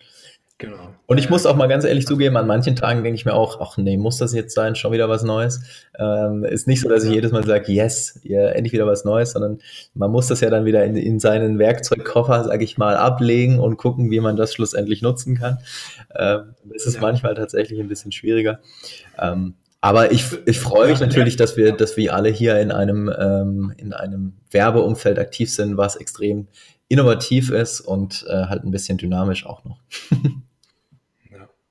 Speaker 2: Genau. Und ich muss auch mal ganz ehrlich zugeben, an manchen Tagen denke ich mir auch, ach nee, muss das jetzt sein, schon wieder was Neues. Ähm, ist nicht so, dass ich jedes Mal sage, yes, ja, endlich wieder was Neues, sondern man muss das ja dann wieder in, in seinen Werkzeugkoffer, sage ich mal, ablegen und gucken, wie man das schlussendlich nutzen kann. Ähm, das ist ja. manchmal tatsächlich ein bisschen schwieriger. Ähm, aber ich, ich freue mich natürlich, dass wir, dass wir alle hier in einem, ähm, in einem Werbeumfeld aktiv sind, was extrem innovativ ist und äh, halt ein bisschen dynamisch auch noch.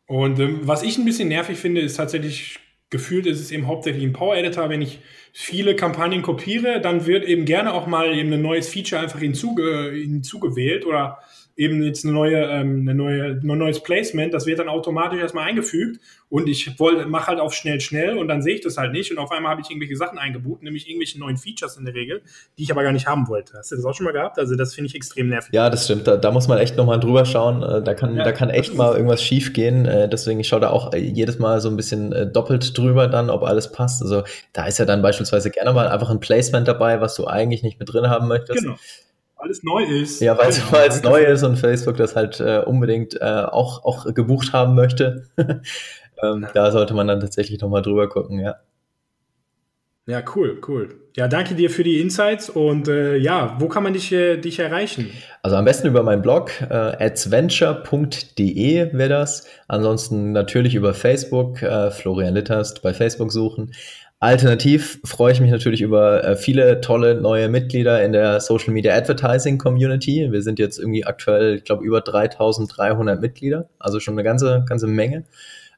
Speaker 1: Und ähm, was ich ein bisschen nervig finde, ist tatsächlich gefühlt ist es eben hauptsächlich ein Power Editor. Wenn ich viele Kampagnen kopiere, dann wird eben gerne auch mal eben ein neues Feature einfach hinzuge hinzugewählt oder eben jetzt eine neue, ähm, eine neue, ein neues Placement, das wird dann automatisch erstmal eingefügt und ich wollte, mache halt auf schnell, schnell und dann sehe ich das halt nicht und auf einmal habe ich irgendwelche Sachen eingebucht, nämlich irgendwelche neuen Features in der Regel, die ich aber gar nicht haben wollte. Hast du das auch schon mal gehabt? Also das finde ich extrem nervig.
Speaker 2: Ja, das stimmt. Da, da muss man echt nochmal drüber schauen. Äh, da kann, ja, da kann echt mal irgendwas schief gehen. Äh, deswegen, ich schaue da auch äh, jedes Mal so ein bisschen doppelt drüber dann, ob alles passt. Also da ist ja dann beispielsweise gerne mal einfach ein Placement dabei, was du eigentlich nicht mit drin haben möchtest. Genau.
Speaker 1: Weil es neu ist.
Speaker 2: Ja, weil genau, es neu ist und Facebook das halt äh, unbedingt äh, auch, auch gebucht haben möchte. ähm, ja. Da sollte man dann tatsächlich nochmal drüber gucken, ja.
Speaker 1: Ja, cool, cool. Ja, danke dir für die Insights und äh, ja, wo kann man dich, äh, dich erreichen?
Speaker 2: Also am besten über meinen Blog, äh, adventure.de wäre das. Ansonsten natürlich über Facebook, äh, Florian Litterst bei Facebook suchen. Alternativ freue ich mich natürlich über äh, viele tolle neue Mitglieder in der Social Media Advertising Community. Wir sind jetzt irgendwie aktuell, ich glaube, über 3300 Mitglieder, also schon eine ganze, ganze Menge.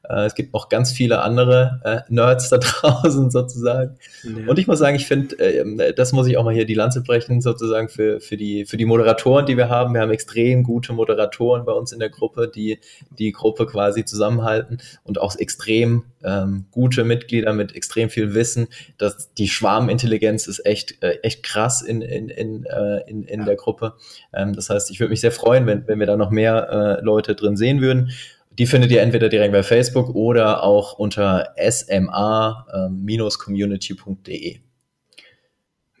Speaker 2: Äh, es gibt noch ganz viele andere äh, Nerds da draußen sozusagen. Ja. Und ich muss sagen, ich finde, äh, das muss ich auch mal hier die Lanze brechen, sozusagen für, für, die, für die Moderatoren, die wir haben. Wir haben extrem gute Moderatoren bei uns in der Gruppe, die die Gruppe quasi zusammenhalten und auch extrem ähm, gute Mitglieder mit extrem viel Wissen. Das, die Schwarmintelligenz ist echt, äh, echt krass in, in, in, äh, in, in ja. der Gruppe. Ähm, das heißt, ich würde mich sehr freuen, wenn, wenn wir da noch mehr äh, Leute drin sehen würden. Die findet ihr entweder direkt bei Facebook oder auch unter sma-community.de.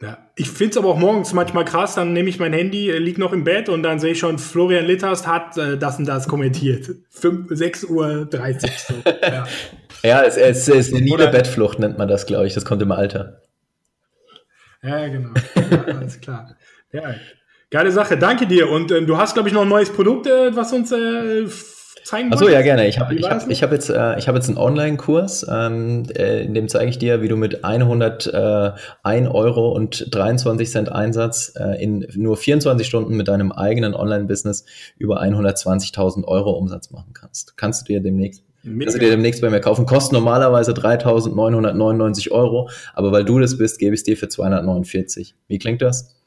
Speaker 1: Ja, ich finde es aber auch morgens manchmal krass, dann nehme ich mein Handy, äh, liege noch im Bett und dann sehe ich schon, Florian Litterst hat äh, das und das kommentiert. 6.30 Uhr. So.
Speaker 2: Ja, ja es, es, es ist eine niede Bettflucht, nennt man das, glaube ich. Das kommt im Alter.
Speaker 1: Ja, genau. Ja, alles klar. Ja, geile Sache. Danke dir. Und äh, du hast, glaube ich, noch ein neues Produkt, äh, was uns äh,
Speaker 2: zeigen Achso, ja, gerne. Ich habe ich hab, ich hab jetzt, äh, hab jetzt einen Online-Kurs, ähm, äh, in dem zeige ich dir, wie du mit 101 äh, Euro und 23 Cent Einsatz äh, in nur 24 Stunden mit deinem eigenen Online-Business über 120.000 Euro Umsatz machen kannst. Kannst du dir demnächst Kannst du dir demnächst bei mir kaufen. Kostet normalerweise 3.999 Euro, aber weil du das bist, gebe ich es dir für 249. Wie klingt das?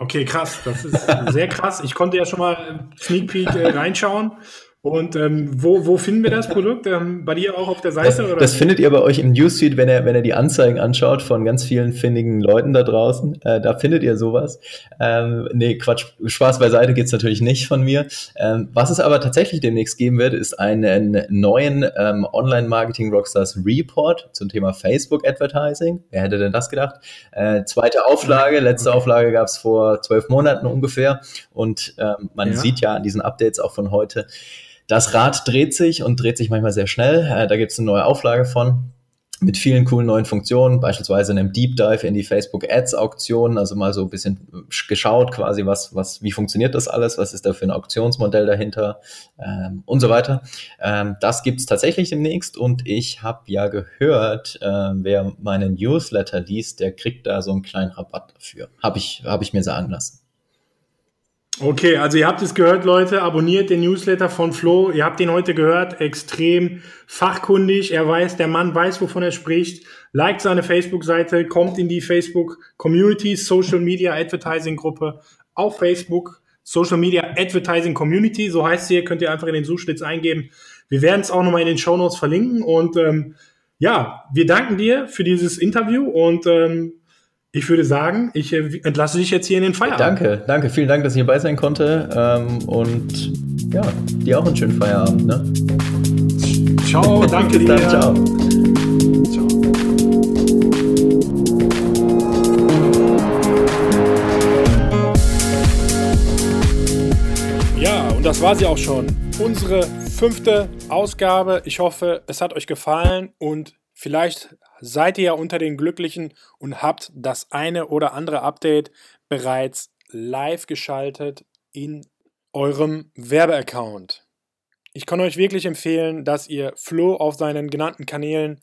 Speaker 1: Okay, krass. Das ist sehr krass. Ich konnte ja schon mal Sneak Peek äh, reinschauen. Und ähm, wo, wo finden wir das Produkt? Ähm, bei dir auch auf der Seite?
Speaker 2: Das, oder? das findet ihr bei euch im Newsfeed, wenn ihr, wenn ihr die Anzeigen anschaut von ganz vielen findigen Leuten da draußen. Äh, da findet ihr sowas. Ähm, nee, Quatsch, Spaß beiseite geht's natürlich nicht von mir. Ähm, was es aber tatsächlich demnächst geben wird, ist einen neuen ähm, Online-Marketing-Rockstars Report zum Thema Facebook-Advertising. Wer hätte denn das gedacht? Äh, zweite Auflage, letzte. Auflage gab's vor zwölf Monaten ungefähr. Und ähm, man ja. sieht ja an diesen Updates auch von heute, das Rad dreht sich und dreht sich manchmal sehr schnell. Äh, da gibt es eine neue Auflage von mit vielen coolen neuen Funktionen, beispielsweise einem Deep Dive in die Facebook Ads Auktion, also mal so ein bisschen geschaut quasi, was, was, wie funktioniert das alles, was ist da für ein Auktionsmodell dahinter ähm, und so weiter. Ähm, das gibt's tatsächlich demnächst und ich habe ja gehört, äh, wer meinen Newsletter liest, der kriegt da so einen kleinen Rabatt dafür. Habe ich, hab ich mir sagen lassen.
Speaker 1: Okay, also ihr habt es gehört, Leute. Abonniert den Newsletter von Flo. Ihr habt ihn heute gehört. Extrem fachkundig. Er weiß, der Mann weiß, wovon er spricht. Liked seine Facebook-Seite, kommt in die Facebook Community Social Media Advertising Gruppe auf Facebook. Social Media Advertising Community, so heißt sie. Könnt ihr einfach in den Suchschlitz eingeben. Wir werden es auch nochmal in den Show Notes verlinken. Und ähm, ja, wir danken dir für dieses Interview und ähm, ich würde sagen, ich äh, entlasse dich jetzt hier in den Feierabend.
Speaker 2: Danke, danke. Vielen Dank, dass ich hierbei sein konnte. Ähm, und ja, dir auch einen schönen Feierabend. Ne?
Speaker 1: Ciao, danke dir. Dann, ciao. ciao. Ja, und das war sie auch schon. Unsere fünfte Ausgabe. Ich hoffe, es hat euch gefallen und vielleicht seid ihr ja unter den Glücklichen und habt das eine oder andere Update bereits live geschaltet in eurem Werbeaccount. Ich kann euch wirklich empfehlen, dass ihr Flo auf seinen genannten Kanälen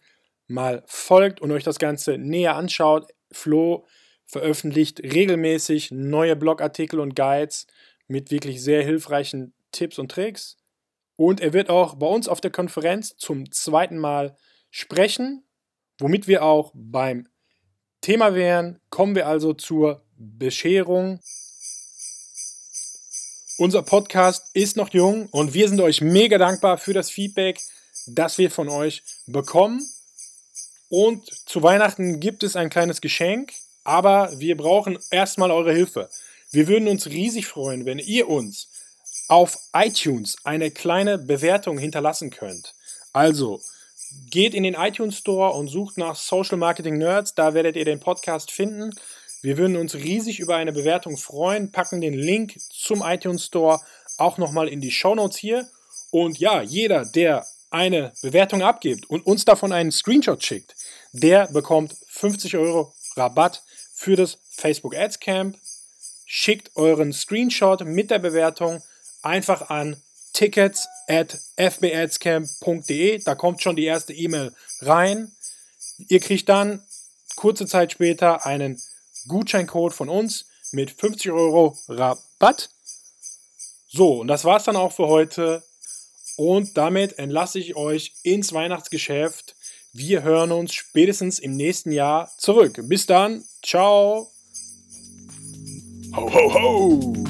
Speaker 1: mal folgt und euch das Ganze näher anschaut. Flo veröffentlicht regelmäßig neue Blogartikel und Guides mit wirklich sehr hilfreichen Tipps und Tricks. Und er wird auch bei uns auf der Konferenz zum zweiten Mal sprechen Womit wir auch beim Thema wären, kommen wir also zur Bescherung. Unser Podcast ist noch jung und wir sind euch mega dankbar für das Feedback, das wir von euch bekommen. Und zu Weihnachten gibt es ein kleines Geschenk, aber wir brauchen erstmal eure Hilfe. Wir würden uns riesig freuen, wenn ihr uns auf iTunes eine kleine Bewertung hinterlassen könnt. Also Geht in den iTunes Store und sucht nach Social Marketing Nerds, da werdet ihr den Podcast finden. Wir würden uns riesig über eine Bewertung freuen, packen den Link zum iTunes Store auch nochmal in die Show Notes hier. Und ja, jeder, der eine Bewertung abgibt und uns davon einen Screenshot schickt, der bekommt 50 Euro Rabatt für das Facebook Ads Camp. Schickt euren Screenshot mit der Bewertung einfach an tickets at fbadscamp.de. Da kommt schon die erste E-Mail rein. Ihr kriegt dann kurze Zeit später einen Gutscheincode von uns mit 50 Euro Rabatt. So, und das war es dann auch für heute. Und damit entlasse ich euch ins Weihnachtsgeschäft. Wir hören uns spätestens im nächsten Jahr zurück. Bis dann. Ciao. Ho, ho, ho.